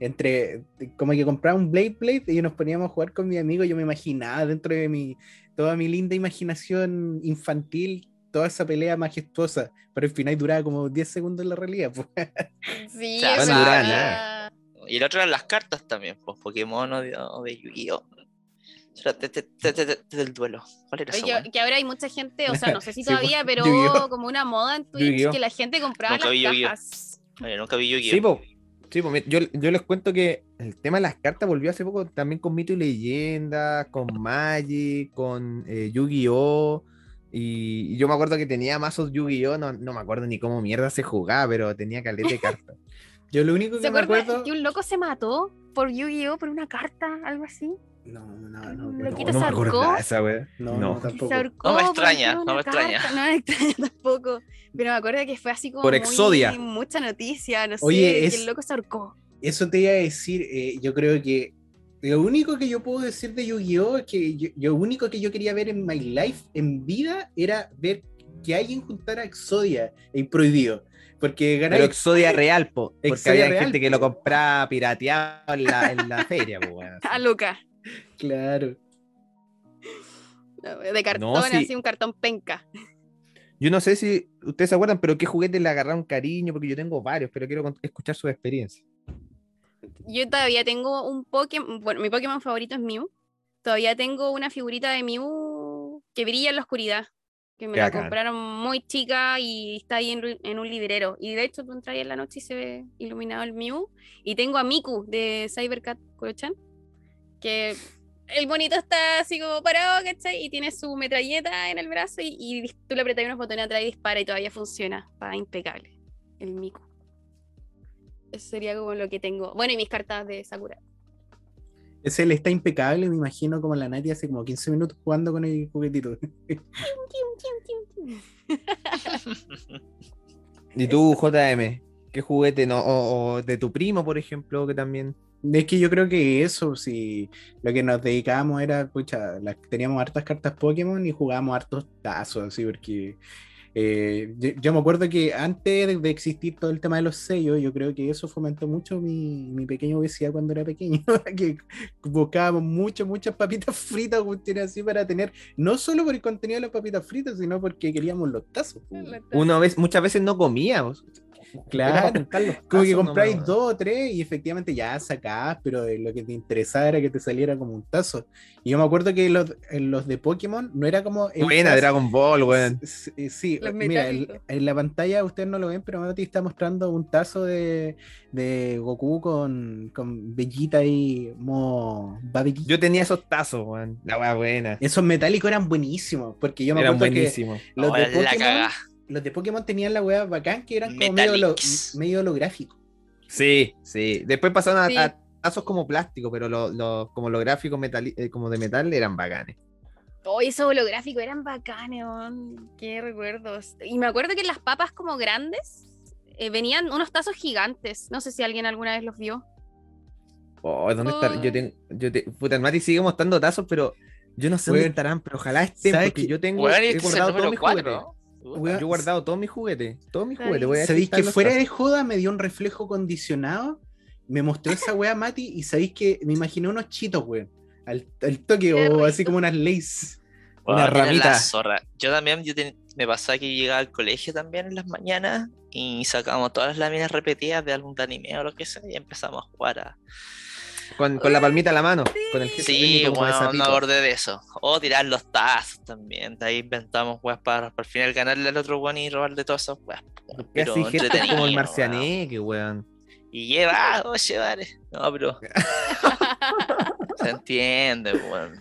entre, como que compraba un Blade Blade y nos poníamos a jugar con mi amigo, yo me imaginaba dentro de mi, toda mi linda imaginación infantil, toda esa pelea majestuosa, pero al final duraba como 10 segundos en la realidad. pues. Sí, no duraba verdad. nada. Y el otro eran las cartas también, pues Pokémon o de, o de Yu-Gi-Oh! Era te- te- te- te- te- del duelo. ¿Cuál era Oye, que, que ahora hay mucha gente, o sea, no sé si Sí, todavía, pues, pero como una moda en Twitch que la gente compraba Nunca las vi cajas. Oye, nunca vi Yu-Gi-Oh! Sí. Sí, mira, yo, yo les cuento que el tema de las cartas volvió hace poco también con Mito y Leyenda, con Magic, con eh, Yu-Gi-Oh! Y, y yo me acuerdo que tenía mazos Yu-Gi-Oh! No, no me acuerdo ni cómo mierda se jugaba, pero tenía caleta de cartas. Yo lo único ¿Se que me acuerdan acuerdo... que un loco se mató por Yu-Gi-Oh! por una carta, algo así? No, no, no, no, loquito no me se acordaba ahorcó. esa no, No. no, Que tampoco. se ahorcó No me extraña, no me extraña. carta, No me extraña tampoco. Pero me acuerdo que fue así como Por muy- Exodia. mucha noticia, no sé, Oye, que es- el loco se ahorcó. Eso te iba a decir, eh, yo creo que lo único que yo puedo decir de Yu-Gi-Oh! es que yo, lo único que yo quería ver en my life, en vida, era ver que alguien juntara Exodia en Prohibido. Porque ganar Pero Exodia real, po. Porque Exodia había real, gente que lo compraba pirateado en la, en la feria, po. A Luca. Claro. De cartón, sí. así un cartón penca. Yo no sé si ustedes se acuerdan, pero qué juguetes le agarraron cariño, porque yo tengo varios, pero quiero escuchar su experiencia. Yo todavía tengo un Pokémon, bueno, mi Pokémon favorito es Mew. Todavía tengo una figurita de Mew que brilla en la oscuridad, que me Qué la compraron muy chica y está ahí en un librero. Y de hecho tú entras ahí en la noche y se ve iluminado el Mew. Y tengo a Miku de Cybercat Kurochan, que el bonito está así como parado, ¿cachai? Y tiene su metralleta en el brazo y, tú le apretas unos botones atrás y dispara y todavía funciona. Está impecable. El Miku. Eso sería como lo que tengo. Bueno, y mis cartas de Sakura. Ese él está impecable, me imagino como la Nati hace como 15 minutos jugando con el juguetito. ¿Y tú, JM? ¿Qué juguete? No, o, o de tu primo, por ejemplo, que también. Es que yo creo que eso, si lo que nos dedicábamos era, pucha, las- teníamos hartas cartas Pokémon y jugábamos hartos tazos, así, porque eh, yo, yo me acuerdo que antes de, de existir todo el tema de los sellos, yo creo que eso fomentó mucho mi, mi pequeña obesidad cuando era pequeño, que buscábamos muchas, muchas papitas fritas, cuestiones así, para tener, no solo por el contenido de las papitas fritas, sino porque queríamos los tazos. pues. Una vez, muchas veces no comíamos. Claro, los Como que compráis dos o tres y efectivamente ya sacás, pero lo que te interesaba era que te saliera como un tazo. Y yo me acuerdo que los, en los de Pokémon no era como. Buena tazo- Dragon Ball, weón. S- Sí, Los mira, el- en la pantalla ustedes no lo ven, pero Mati está mostrando un tazo de, de Goku con, con Vegeta y Mo Babidi. Yo tenía esos tazos, weón. La weá buena. Esos metálicos eran buenísimos, porque yo me Eran acuerdo que buenísimos. los No, de, la Pokémon, cagá. Los de Pokémon tenían la weá bacán que eran como medio, Metallics. medio holográfico. Sí, sí. Después pasaron a, Sí. a tazos como plástico, pero los los- como los gráficos metali- eh, como de metal eran bacanes. Oh, esos holográficos eran bacanes, weón. Qué recuerdos. Y me acuerdo que las papas como grandes eh, venían unos tazos gigantes. No sé si alguien alguna vez los vio. Oh, ¿dónde Oh. está? Yo tengo, yo te, puta, el Mati sigue mostrando tazos, pero yo no sé Weón, dónde estarán, pero ojalá estén, ¿sabes porque qué? yo tengo, y he guardado todos mis 4, juguetes. ¿no? Weón, Yo he guardado todos mis juguetes, todos mis juguetes. bien. Voy a ¿Sabéis que fuera de joda me dio un reflejo condicionado? Me mostró esa weá Mati y sabéis que me imaginé unos chitos, weón. Al, al toque, o así como unas lays. Weón, Una ramita. la zorra. Yo también yo ten- me pasaba que llegaba al colegio también en las mañanas y sacábamos todas las láminas repetidas de algún anime o lo que sea y empezamos a jugar a... Con, con la palmita a la mano, con el Sí, me sapito. acordé de eso. O tirar los tazos también. De ahí inventamos weas para, para al final ganarle al otro weón y robarle todas esas weas. Pero así como el marcianeque, weón. Y lleva, oye, vale. No, pero. Se entiende, weón.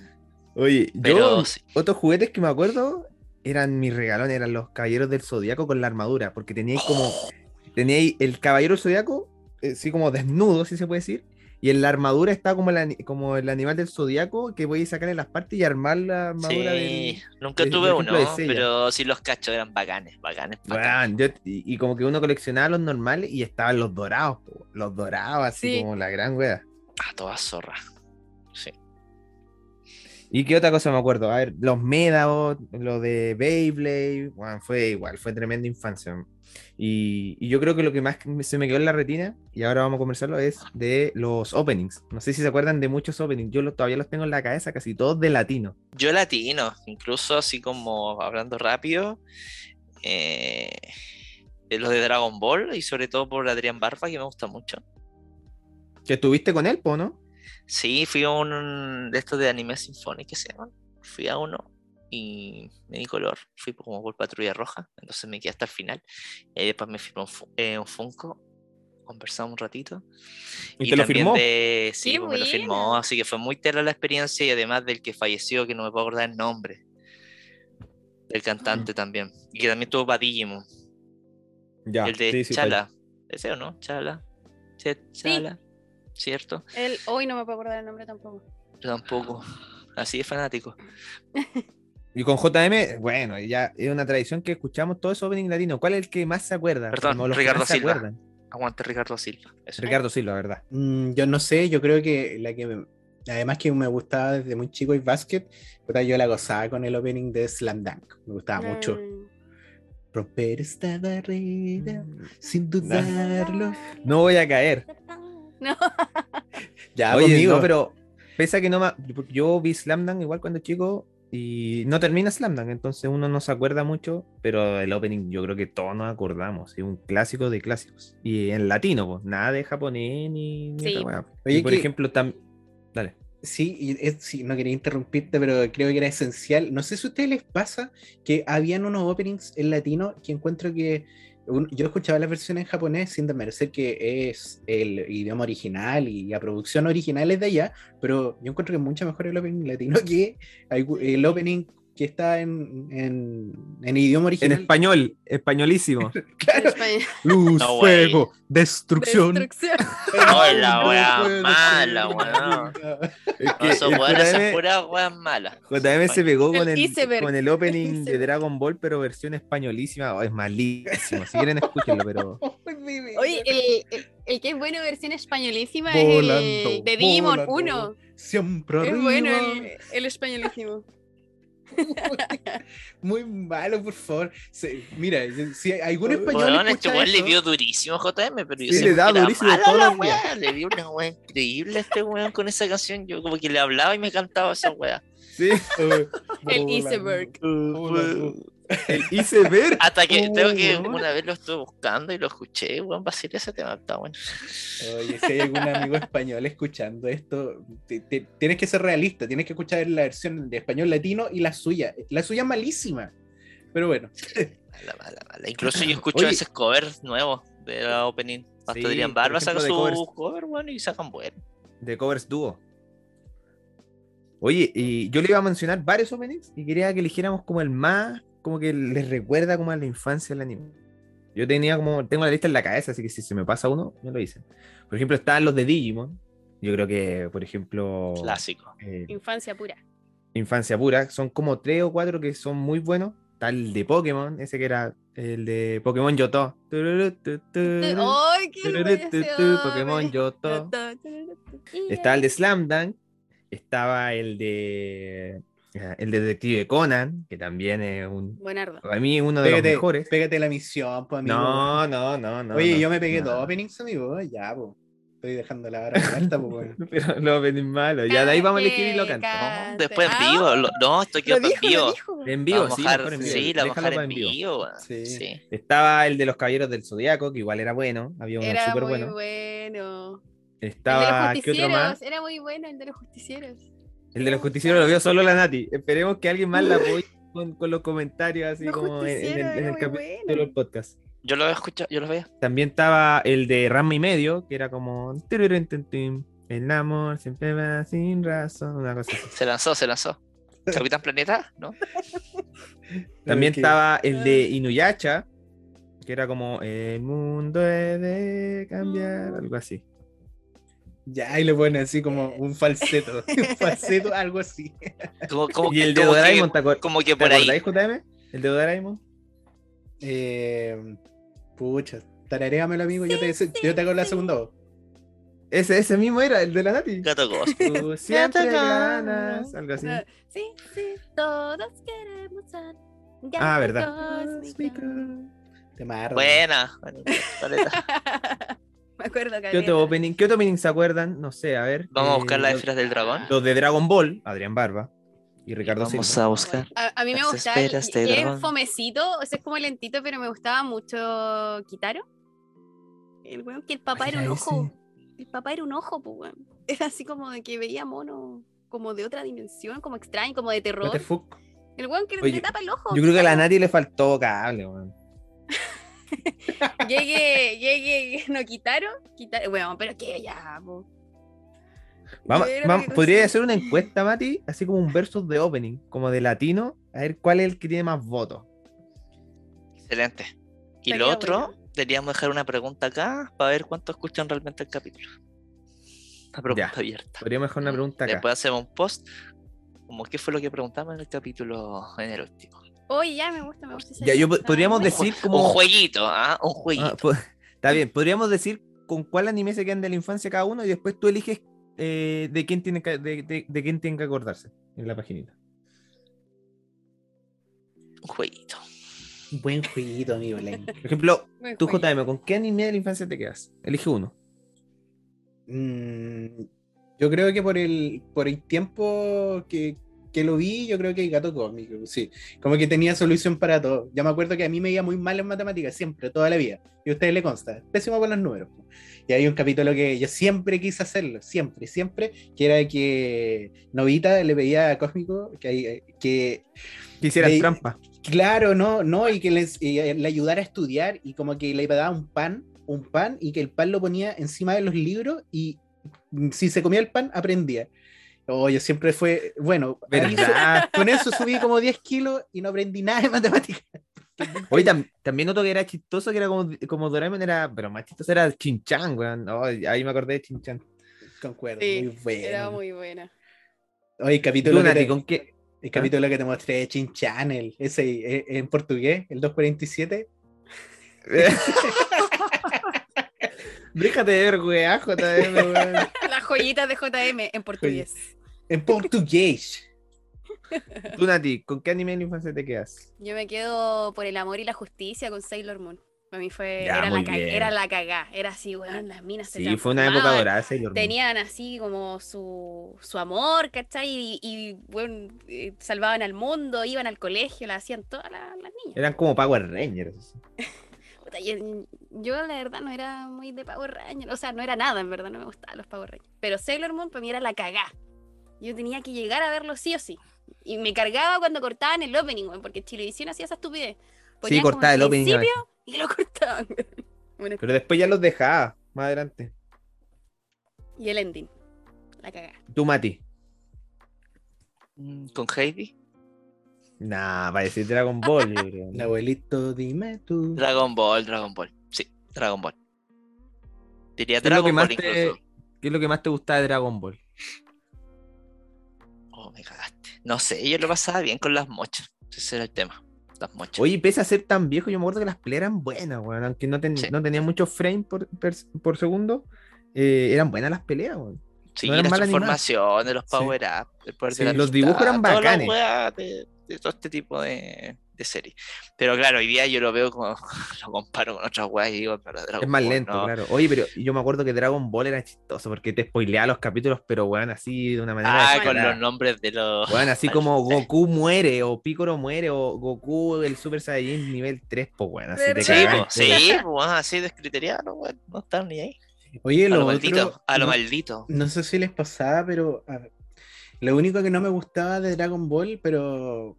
Oye, Pero yo, sí. otros juguetes que me acuerdo eran mis regalones, eran los caballeros del zodiaco con la armadura, porque teníais como, teníais el caballero del zodiaco, eh, así como desnudo, si se puede decir, y en la armadura está como el, como el animal del zodiaco que voy a sacarle las partes y armar la armadura Sí, del. nunca de- tuve uno, pero sí los cachos eran bacanes, bacanes, bacanes. Weón, yo- y, y como que uno coleccionaba los normales y estaban los dorados, po, los dorados, así Sí. como la gran wea. Ah, todas zorras. ¿Y qué otra cosa me acuerdo? A ver, los Medabot, lo de Beyblade, bueno, fue igual, fue tremenda infancia. Y, y yo creo que lo que más se me quedó en la retina, y ahora vamos a conversarlo, es de los openings. No sé si se acuerdan de muchos openings, yo los- todavía los tengo en la cabeza, casi todos de latino. Yo latino, incluso así como hablando rápido, eh, los de Dragon Ball y sobre todo por Adrián Barba, que me gusta mucho. Que estuviste con él, po, ¿no? Sí, fui a un de estos de anime sinfónico que se llaman. Fui a uno y me di color. Fui como por patrulla roja, entonces me quedé hasta el final. Y ahí después me firmó un, eh, un Funko. Conversamos un ratito. ¿Y te lo también firmó? de- sí, pues me lo firmó, así que fue muy tela la experiencia y además del que falleció, que no me puedo acordar el nombre. Del cantante también. Y que también tuvo para Digimon. Ya, el de sí, sí, Chala. ¿Ese o no? Chala. Sí, Chala. ¿Cierto? Él, hoy no me puedo acordar el nombre tampoco. Yo tampoco. Así de fanático. Y con JM, bueno, ya es una tradición que escuchamos todo ese opening latino. ¿Cuál es el que más se acuerda? Perdón, Ricardo Silva. acuerdan. Aguante Ricardo Silva. Eso. Ricardo Silva, ¿verdad? Mm, yo no sé, yo creo que la que me- además que me gustaba desde muy chico el básquet, puta, yo la gozaba con el opening de Slam Dunk. Me gustaba mucho. Mm. Romper esta barrera Mm. sin dudarlo. No voy a caer. No, Ya, Oye, conmigo. no, pero pese a que no Yo vi Slam Dunk igual cuando chico y no termina Slam Dunk, entonces uno no se acuerda mucho, pero el opening yo creo que todos nos acordamos, es un clásico de clásicos. Y en latino, pues, nada de japonés ni, ni Sí. otra wea. Oye, Y por que- ejemplo, tam... Dale. Sí, y es- sí, no quería interrumpirte, pero creo que era esencial. No sé si a ustedes les pasa que habían unos openings en latino que encuentro que un- yo escuchaba las versiones en japonés sin desmerecer que es el idioma original y la producción original es de allá, pero yo encuentro que es mucho mejor el opening latino que el opening que está en, en, en idioma En original. español, españolísimo. en Claro. español. Luz, No, güey. fuego, destrucción. Destrucción. La No wea mala, weón. Es No, esos el weones son JM se pegó con el, con el opening de. Dragon Ball, pero versión españolísima. Oh, es malísimo. Si quieren, escúchenlo, pero. Oye, el, el, el que es bueno versión españolísima Volando, es el de Digimon volando. 1. Siempre Es arriba. bueno el, el españolísimo. Muy malo, por favor. Se- mira, si algún español este weón le dio durísimo a JM, pero yo Sí, le da durísimo todos la wea, Le dio una wea increíble a este weón con esa canción. Yo como que le hablaba y me cantaba esa wea. Sí. Eh, El iceberg. El iceberg. Hasta que Oh, tengo que weón. una vez lo estuve buscando y lo escuché, weón, vacilé ese tema, está bueno. Oye, si hay algún amigo español escuchando esto, te- te- tienes que ser realista, tienes que escuchar la versión de español latino y la suya. La suya es malísima. Pero bueno, Mala, mala, mala. Incluso yo escucho Oye. a veces covers nuevos de la opening. Hasta Sí, dirían por Barba saca su covers. cover, bueno, y sacan bueno. de covers dúo. Oye, y yo le iba a mencionar varios openings y quería que eligiéramos como el más, como que les recuerda como a la infancia el anime. Yo tenía como, tengo la lista en la cabeza, así que si se me pasa uno, me lo dicen. Por ejemplo, estaban los de Digimon. Yo creo que, por ejemplo, Clásico. eh, Infancia pura. Infancia Pura, son como tres o cuatro que son muy buenos. Está el de Pokémon, ese que era el de Pokémon Yoto. ¡Ay, qué Pokémon! Yoto. Estaba el de Slam Dunk, estaba el de el de Detective Conan, que también es un Buenardo. para mí uno de pégate, los mejores. pégate la misión, pues, amigo. No, no, no, no. Oye, no, yo me pegué no. dos openings, amigo. Ya, pues. Estoy dejando la hora alta, pues. Pero los openings malos. Ya de ahí vamos a elegir y lo canto. Ca- No, después en Ah, vivo. lo- no, esto dijo, en vivo. lo dijo. En vivo, sí, en vivo. sí, la en vivo. Sí. Sí. Estaba el de los Caballeros del Zodiaco, que igual era bueno. Había uno Era súper muy bueno. bueno. Estaba, el de ¿qué los justicieros. Era muy bueno el de los justicieros. El de los justicieros lo vio solo la Nati. Esperemos que alguien más la apoye con, con los comentarios, así Los como en, el, en capítulo bueno. del podcast. Yo lo he escuchado, yo lo veía. También estaba el de Rama y medio, que era como. El amor siempre va sin razón. Una cosa así. Se lanzó, se lanzó. Capitán Planeta, ¿no? También estaba el de Inuyacha, que era como. El mundo debe cambiar, algo así. Ya, ahí le ponen así como un falseto. un falseto, algo así. Como, como Y el de Doraemon, ¿te, como que ¿te por ahí. acordáis, JM? El de Doraemon. Eh, pucha, tararéamelo, amigo. yo, te, yo te hago la segunda voz. Ese, ese mismo era, el de la Nati. Gato Ghost. Tú siempre ganas. algo así. Ah, Sí, sí, todos queremos ser Ah, verdad. Buena. Me acuerdo ¿Qué otro opening? ¿Qué otro opening se acuerdan? No sé, a ver. Vamos a eh, buscar las los, esferas del dragón. los de Dragon Ball, Adrián Barba y Ricardo Vamos Silva. a buscar. A, a mí me Las gustaba, es dragón. fomecito, o sea, es como lentito, pero me gustaba mucho Kitaro. El weón que el papá era un ojo. ese. El papá era un ojo, pues weón. Era así como de que veía mono como de otra dimensión, como extraño, como de terror. El weón que Oye, le tapa el ojo. Yo creo que a la. Nati le faltó cable, weón. Llegue, llegue, no Kitaro, Kitaro. Bueno, pero que ya, po. Vamos, Pero vamos- qué podría hacer una encuesta, Mati, así como un versus de opening, como de latino, a ver cuál es el que tiene más votos. Excelente. Y Estaría lo otro, bueno. deberíamos dejar una pregunta acá para ver cuánto escuchan realmente el capítulo. Una pregunta Ya. abierta. Podríamos dejar una pregunta acá. Después hacemos un post. Como qué fue lo que preguntamos en el capítulo en el último. Oye, ya me gusta, me gusta. esa Ya, yo podríamos decir Un como. jueguito, ¿ah? Un Ah, jueguito. po- está bien, podríamos decir con cuál anime se quedan de la infancia cada uno y después tú eliges eh, de quién tiene que, de, de- de quién tiene que acordarse en la paginita. Un jueguito. Buen jueguito, amigo. Len. Por ejemplo, buen tú. JM, ¿con qué anime de la infancia te quedas? Elige uno. Mm, yo creo que por el, por el tiempo que, que lo vi, yo creo que Gato Cósmico, sí. Como que tenía solución para todo. Ya me acuerdo que a mí me iba muy mal en matemáticas, siempre, toda la vida. Y a ustedes le consta, pésimo con los números. Y hay un capítulo que yo siempre quise hacerlo, siempre, siempre, que era que Novita le pedía a Cósmico que, que Que hicieras De- trampa. Claro, no, no, y que les, y, eh, le ayudara a estudiar y como que le daba un pan, un pan, y que el pan lo ponía encima de los libros y si se comía el pan, aprendía. Oh, yo siempre fue, bueno, con eso subí como 10 kilos y no aprendí nada de matemáticas. Oye, tam- también noto que era chistoso, que era como, como Doraemon, era, pero más chistoso era Chinchan, weón. Oh, ahí me acordé de Chinchan. Concuerdo, Sí, muy bueno. Era muy buena. Oye, el capítulo, que te, ¿con qué? el capítulo que te mostré de Chin Channel, ese eh, en portugués, el 247. Déjate de ver, weá, JM, weón. Las joyitas de JM en portugués. En portugués. Tú, Nati, ¿con qué anime de la infancia te quedas? Yo me quedo por el amor y la justicia con Sailor Moon. Para mí fue, Ya, era, la ca- era la cagá, era así, weón, las minas se Sí, fue una época dorada Sailor Moon. Tenían así como su, su amor, ¿cachai? Y, y, bueno, eh, salvaban al mundo, iban al colegio, la hacían todas las, las niñas. Eran como Power Rangers. Puta, yo, yo, la verdad no era muy de Power Rangers, o sea, no era nada, en verdad, no me gustaban los Power Rangers. Pero Sailor Moon para mí era la cagá. Yo tenía que llegar a verlo sí o sí. Y me cargaba cuando cortaban el opening, porque Chilevisión hacía esa estupidez. Ponían como cortaba el opening a principio y lo cortaban. Bueno, Pero después ya los dejaba más adelante. y el ending. La cagá. Tú, Mati. Mm, Con Heidi. Nah, para decir Dragon Ball. El abuelito, dime tú. Dragon Ball, Dragon Ball. Sí, Dragon Ball. Diría ¿Qué es lo que Dragon más Ball te, qué es lo que más te gusta de Dragon Ball? Oh, me cagaste. No sé, yo lo pasaba bien con las mochas. Ese era el tema. Las mochas. Oye, pese a ser tan viejo, yo me acuerdo que las peleas eran buenas, weón. Aunque no, ten- Sí. no tenían muchos frames por, segundo, eh, eran buenas las peleas, weón. sí, no las transformaciones, los Sí. power up, el poder Sí, la los dibujos eran todas las bacanes. De, todo este tipo de, de series. Pero claro, hoy día yo lo veo como lo comparo con otras weas y digo, pero Dragon Es más Ball, lento, no. claro. Oye, pero yo me acuerdo que Dragon Ball era chistoso porque te spoileaba los capítulos, pero weón, así de una manera. Ah, con los nombres de los. Weón, así como Goku muere, o Piccolo muere, o Goku el Super Saiyajin nivel 3, pues weón, así te ¿Verdad? Sí, po, sí, pues así descriteriano, weón. No están ni ahí. Oye, A lo lo maldito, otro, a lo no, maldito. no sé si les pasaba, pero a ver, lo único que no me gustaba de Dragon Ball, pero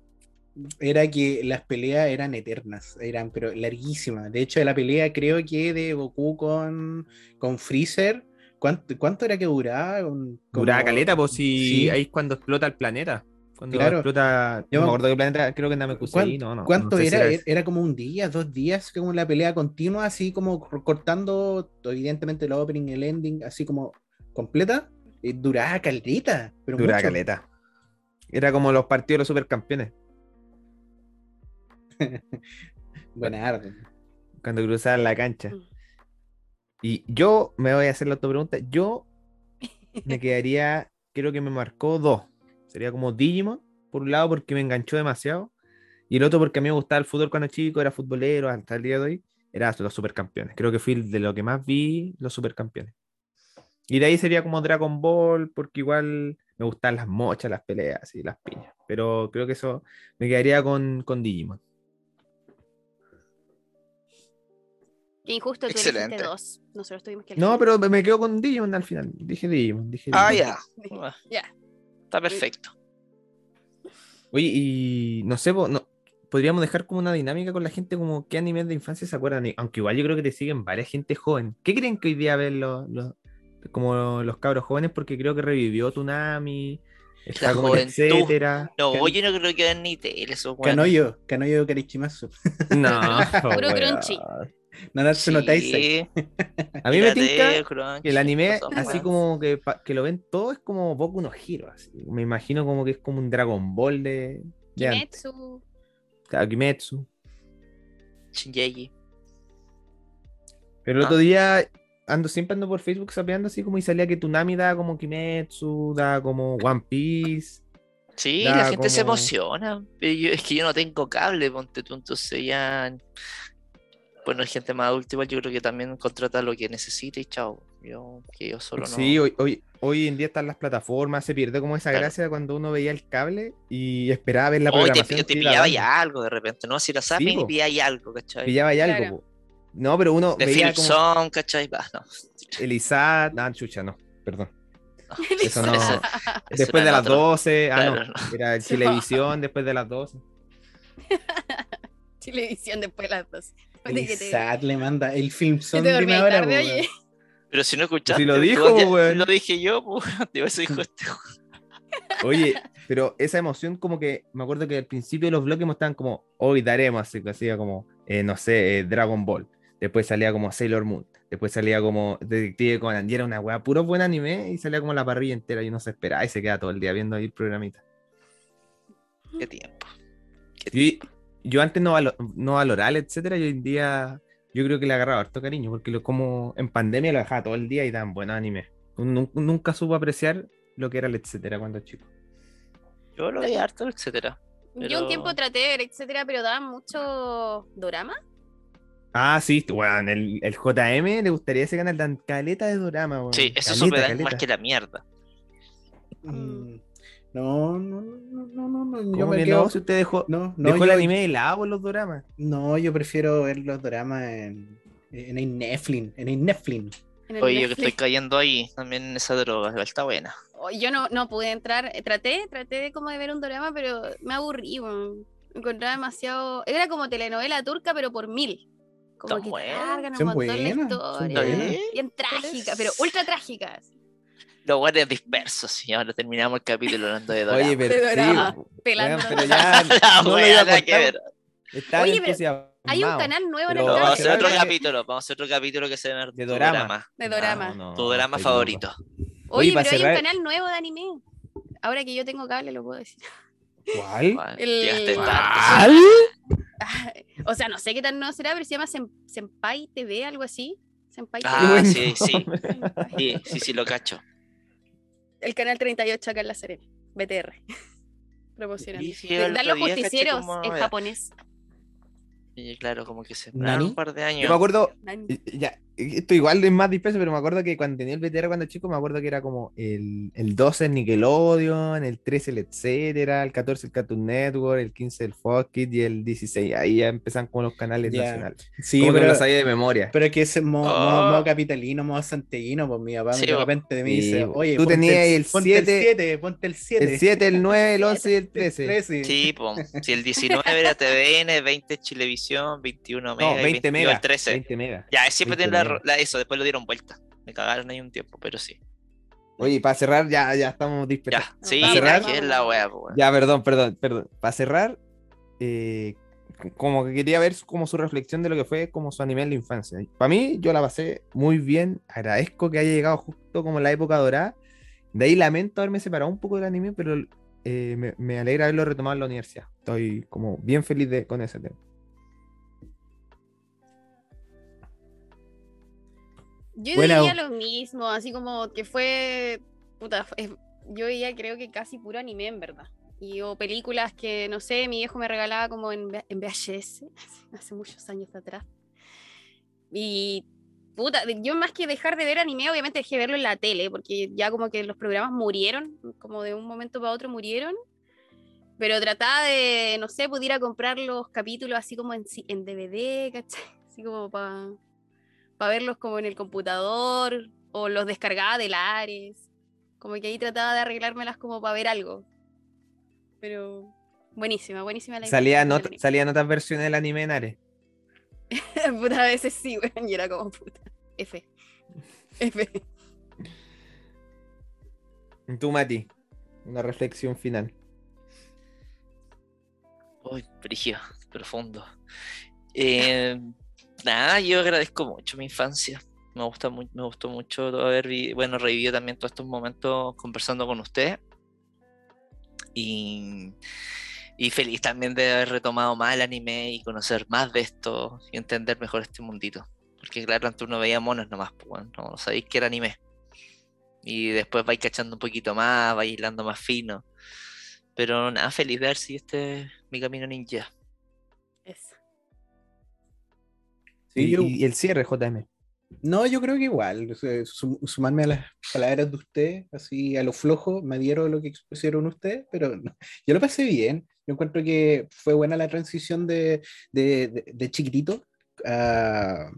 era que las peleas eran eternas, eran pero larguísimas. De hecho, la pelea creo que de Goku con, con Freezer, ¿cuánto, cuánto era que duraba? Un- Duraba como- caleta, pues si Sí. ahí es cuando explota el planeta. Cuando Claro. explota. Yo no me acuerdo qué planeta, creo que Namekusei, ¿Cuán- no, no. ¿Cuánto no sé si era? era era? ese. como un día, dos días, como la pelea continua, así como cor- cortando, evidentemente, el opening, el ending, así como completa. Eh, duraba caleta, pero Duraba mucho. caleta. Era como los partidos de los supercampeones. Buena arte. Cuando cruzaban la cancha. Mm. Y yo me voy a hacer la otra pregunta. Yo me quedaría, creo que me marcó dos. Sería como Digimon, por un lado porque me enganchó demasiado. Y el otro porque a mí me gustaba el fútbol cuando chico, era futbolero hasta el día de hoy. Era los supercampeones. Creo que fui de lo que más vi los supercampeones. Y de ahí sería como Dragon Ball, porque igual me gustan las mochas, las peleas y las piñas. Pero creo que eso me quedaría con, con Digimon. Qué injusto, tú Excelente. dos. Nosotros tuvimos que No, pero me quedo con Digimon al final. Dije Digimon. Dije Ah, Digimon. ya. Ya. Está perfecto. Oye, y no sé, no, podríamos dejar como una dinámica con la gente, como qué animes de infancia se acuerdan, aunque igual yo creo que te siguen varias gente joven. ¿Qué creen que hoy día ven los, los- como los cabros jóvenes? Porque creo que revivió Tunami, está como etcétera. No, Can- yo no creo que den ni tele esos weones. Kanoyo, Kanoyo Karichimasu. No, Puro crunchy. Nanatsu no Taisei. Sí. A mí me tinca que el anime, así como que, que lo ven todo, es como Boku no Hero. así. Me imagino como que es como un Dragon Ball de, de. Kimetsu. Claro, Kimetsu. Shingeki. Pero el Ah. otro día ando siempre ando por Facebook sapeando así como y salía que Tunami da como Kimetsu, da como One Piece. Sí, la gente se emociona. yo- es que yo no tengo cable, ponte tú, entonces ya. Bueno, hay gente más adulta igual, yo creo que también contrata lo que necesita y chao. Yo, que yo solo no. Sí, hoy, hoy, hoy en día están las plataformas, se pierde como esa Claro. gracia cuando uno veía el cable y esperaba ver la Hoy te, programación. te iba pillaba ya algo de repente, ¿no? Si la sabes y po. pillaba ya algo, ¿cachai? Pillaba ya algo. Po. No, pero uno De veía Philip como Song, ¿cachai? Va, no. el ISAT, no, chucha, no, perdón. no, Eso no. eso- eso Después de las otro. 12, ah, Claro, no, era el televisión después de las 12. Televisión después de las dos. Después de que te- Sad le manda el film que son te de una hora. tarde, weón. Pero si no escuchaste, lo tú dijo, weón. Lo dije yo, pues. Digo, eso dijo este. Oye, pero esa emoción como que me acuerdo que al principio los bloques mostraban como hoy daremos, así que hacía como, eh, no sé, eh, Dragon Ball. Después salía como Sailor Moon. Después salía como Detective Conan. Y era una weá puro buen anime y salía como la parrilla entera y uno se esperaba y se queda todo el día viendo ahí el programita. Qué tiempo. Y yo antes no, valo- no valoraba, el etcétera, y hoy en día yo creo que le agarraba harto cariño, porque lo, como en pandemia lo dejaba todo el día y tan buenos animes. Nun- Nunca supo apreciar lo que era el etcétera cuando chico. Yo lo veía harto, etcétera. Yo un tiempo traté de ver, etcétera, pero daban mucho dorama. Ah, sí, weón, el, el JM le gustaría ese canal tan caleta de drama, weón. Sí, eso Caleta, supe más que la mierda. Mm, No, no, no, no, no, no, yo ¿Cómo me que quedo. no? Si usted dejó, No, no, dejó el yo- anime de lado en los dramas. No, yo prefiero ver los dramas en, en el Netflix, en el Netflix. En el Oye, yo que estoy cayendo ahí también en esa droga, igual está buena. Oh, Yo no, no pude entrar, eh, traté, traté de como de ver un drama, pero me aburrí, weón. Me encontraba demasiado. Era como telenovela turca, pero por mil. Como que cargan un Son montón la buenas, son historia. buenas. Bien trágica, pero ultra trágicas. Los guardias dispersos, y ahora terminamos el capítulo hablando de drama. Oye, pero, De drama, sí, pelando. pero ya no lo iba a que ver. Estaba Oye, pero. Hay un canal nuevo en el vamos a hacer otro capítulo, vamos a hacer otro capítulo que se llama De tu dorama. de dorama. No, no, Tu drama favorito. Oye, pero hay cerrar- un canal nuevo de anime. Ahora que yo tengo cable, lo puedo decir. ¿Cuál? El-. ¿Cuál? o sea, no sé qué tan nuevo será, pero se llama Sen- Senpai TV, algo así. Senpai Ah, TV. Qué sí, sí. Sí, sí, sí, lo cacho. El canal 38 acá en La Serena. BTR. Promocionando. Dan los justicieros como- en japonés. Y claro, como que se un par de años. Yo me acuerdo, Nani. Ya, esto igual es más disperso, pero me acuerdo que cuando tenía el VTR cuando chico, me acuerdo que era como el, el 12 el Nickelodeon, el 13 el etcétera, el 14 el Cartoon Network, el 15 el Fox Kids y el 16. Ahí ya empiezan con los canales Ya. nacionales. Sí, como que pero, lo sabía de memoria. pero es que ese modo, Oh. modo- modo capitalino, modo santeguino, pues mi papá Sí, de repente me Sí, dice, oye, Tú ponte tenías el ponte siete- 7, ponte el 7. El 7, el 9, el 11 y el 13. Sí, po. si el 19 era TVN, 20 Chilevisión, 21 Mega, No, y 20 22 megas. el 13. 20 megas. Ya, siempre 20 tiene la, la- eso, después lo dieron vuelta. Me cagaron ahí un tiempo, pero sí. Oye, para cerrar, ya, ya estamos Ya, dispersos. sí, vamos, cerrar? es la wea. Ya, perdón, perdón, perdón. Para cerrar, eh, como que quería ver como su reflexión de lo que fue como su anime en la infancia. Para mí, yo la pasé muy bien. Agradezco que haya llegado justo como la época dorada. De ahí lamento haberme separado un poco del anime, pero eh, me, me alegra haberlo retomado en la universidad. Estoy como bien feliz de, con ese tema. Yo Buena, diría lo mismo, así como que fue. Puta, yo veía creo que casi puro anime en verdad. Y o películas que, no sé, mi viejo me regalaba como en, en VHS, hace muchos años atrás. Y puta, yo más que dejar de ver anime, obviamente dejé de verlo en la tele, porque ya como que los programas murieron, como de un momento para otro murieron. Pero trataba de, no sé, pudiera comprar los capítulos así como en, en DVD, ¿cachai? Así como para para verlos como en el computador o los descargaba de Lares. Como que ahí trataba de arreglármelas como para ver algo. Pero buenísima, buenísima la Salía not- salían otras versiones del anime en Ares. Puta, a veces sí, weón, y era como puta. F. F. Tú, Mati, una reflexión final. Uy, brígido, profundo. Eh, nada, yo agradezco mucho mi infancia. Me gusta me gustó mucho haber bueno, revivido también todos estos momentos conversando con usted. Y, feliz también de haber retomado más el anime y conocer más de esto y entender mejor este mundito. Porque claro, antes uno veía monos nomás, pues, no sabéis que era anime. Y después vais cachando un poquito más, vais hilando más fino. Pero nada, feliz de ver si este es mi camino ninja. Sí, y, yo- y el cierre, JM. No, yo creo que igual, sum- sumarme a las palabras de usted, así a lo flojo, me dieron lo que expusieron ustedes, pero no, yo lo pasé bien. Yo encuentro que fue buena la transición de, de, de- de chiquitito a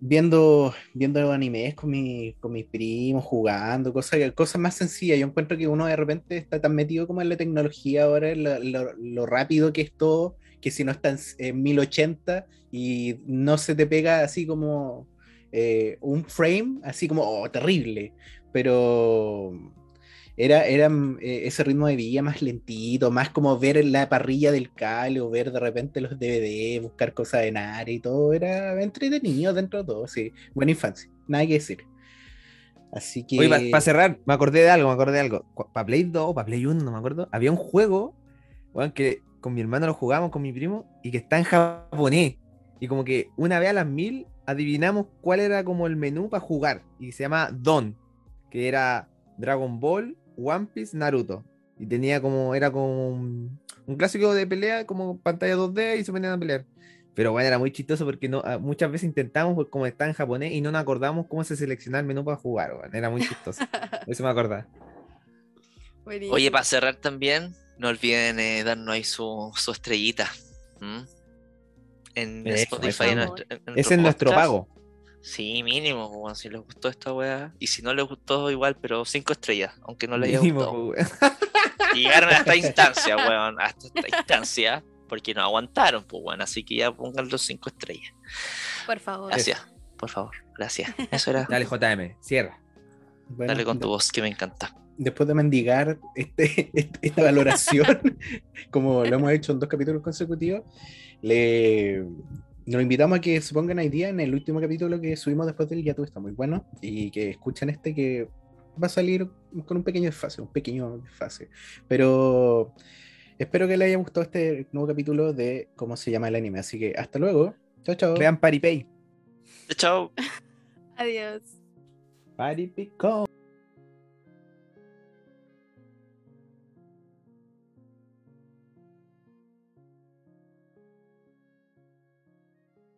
viendo, viendo animes con, mi- con mis primos, jugando, cosas, cosas más sencillas. Yo encuentro que uno de repente está tan metido como en la tecnología ahora, lo- lo rápido que es todo, que si no está en, en 1080 y no se te pega así como eh, un frame, así como oh, terrible, pero era, era mm, eh, ese ritmo de vida más lentito, más como ver la parrilla del cable o ver de repente los DVD, buscar cosas de Nare y todo, era entretenido dentro de todo, sí, buena infancia, nada que decir. Así que... Para cerrar, me acordé de algo, me acordé de algo. Para Play 2 o para Play 1, no me acuerdo. Había un juego, weón, que con mi hermano lo jugábamos, con mi primo, y que está en japonés. Y como que una vez a las mil adivinamos cuál era como el menú para jugar. Y se llama Don, que era Dragon Ball, One Piece, Naruto. Y tenía como, era como un, un clásico de pelea, como pantalla 2D y se ponían a pelear. Pero bueno, era muy chistoso porque no, ah, muchas veces intentamos, pues, como está en japonés, y no nos acordamos cómo se selecciona el menú para jugar, weón. Era muy chistoso. Eso me acordaba. Oye, para cerrar también, no olviden eh, darnos ahí su, su estrellita. En Eso, Spotify. eso. en nuestro- en Ese es nuestro podcast. pago. Sí, mínimo, weón, si les gustó esta weá. Y si no les gustó, igual, pero cinco estrellas, aunque no les haya Mínimo, gustado. pues, llegaron a esta instancia, weón, hasta esta instancia, porque no aguantaron, pues bueno, así que ya pongan los cinco estrellas. Por favor. Gracias, por favor, gracias. Eso era. Dale, JM, cierra. Bueno, Dale con tu de- voz, que me encanta. Después de mendigar este, este- esta valoración, como lo hemos hecho en dos capítulos consecutivos, le, nos invitamos a que se pongan ahí día en el último capítulo que subimos después del Yatu, está muy bueno, y que escuchen este que va a salir con un pequeño desfase, un pequeño desfase. Pero espero que les haya gustado este nuevo capítulo de cómo se llama el anime. Así que hasta luego. Chao, chao. Vean Paripay. Chao. Adiós. Paripicón.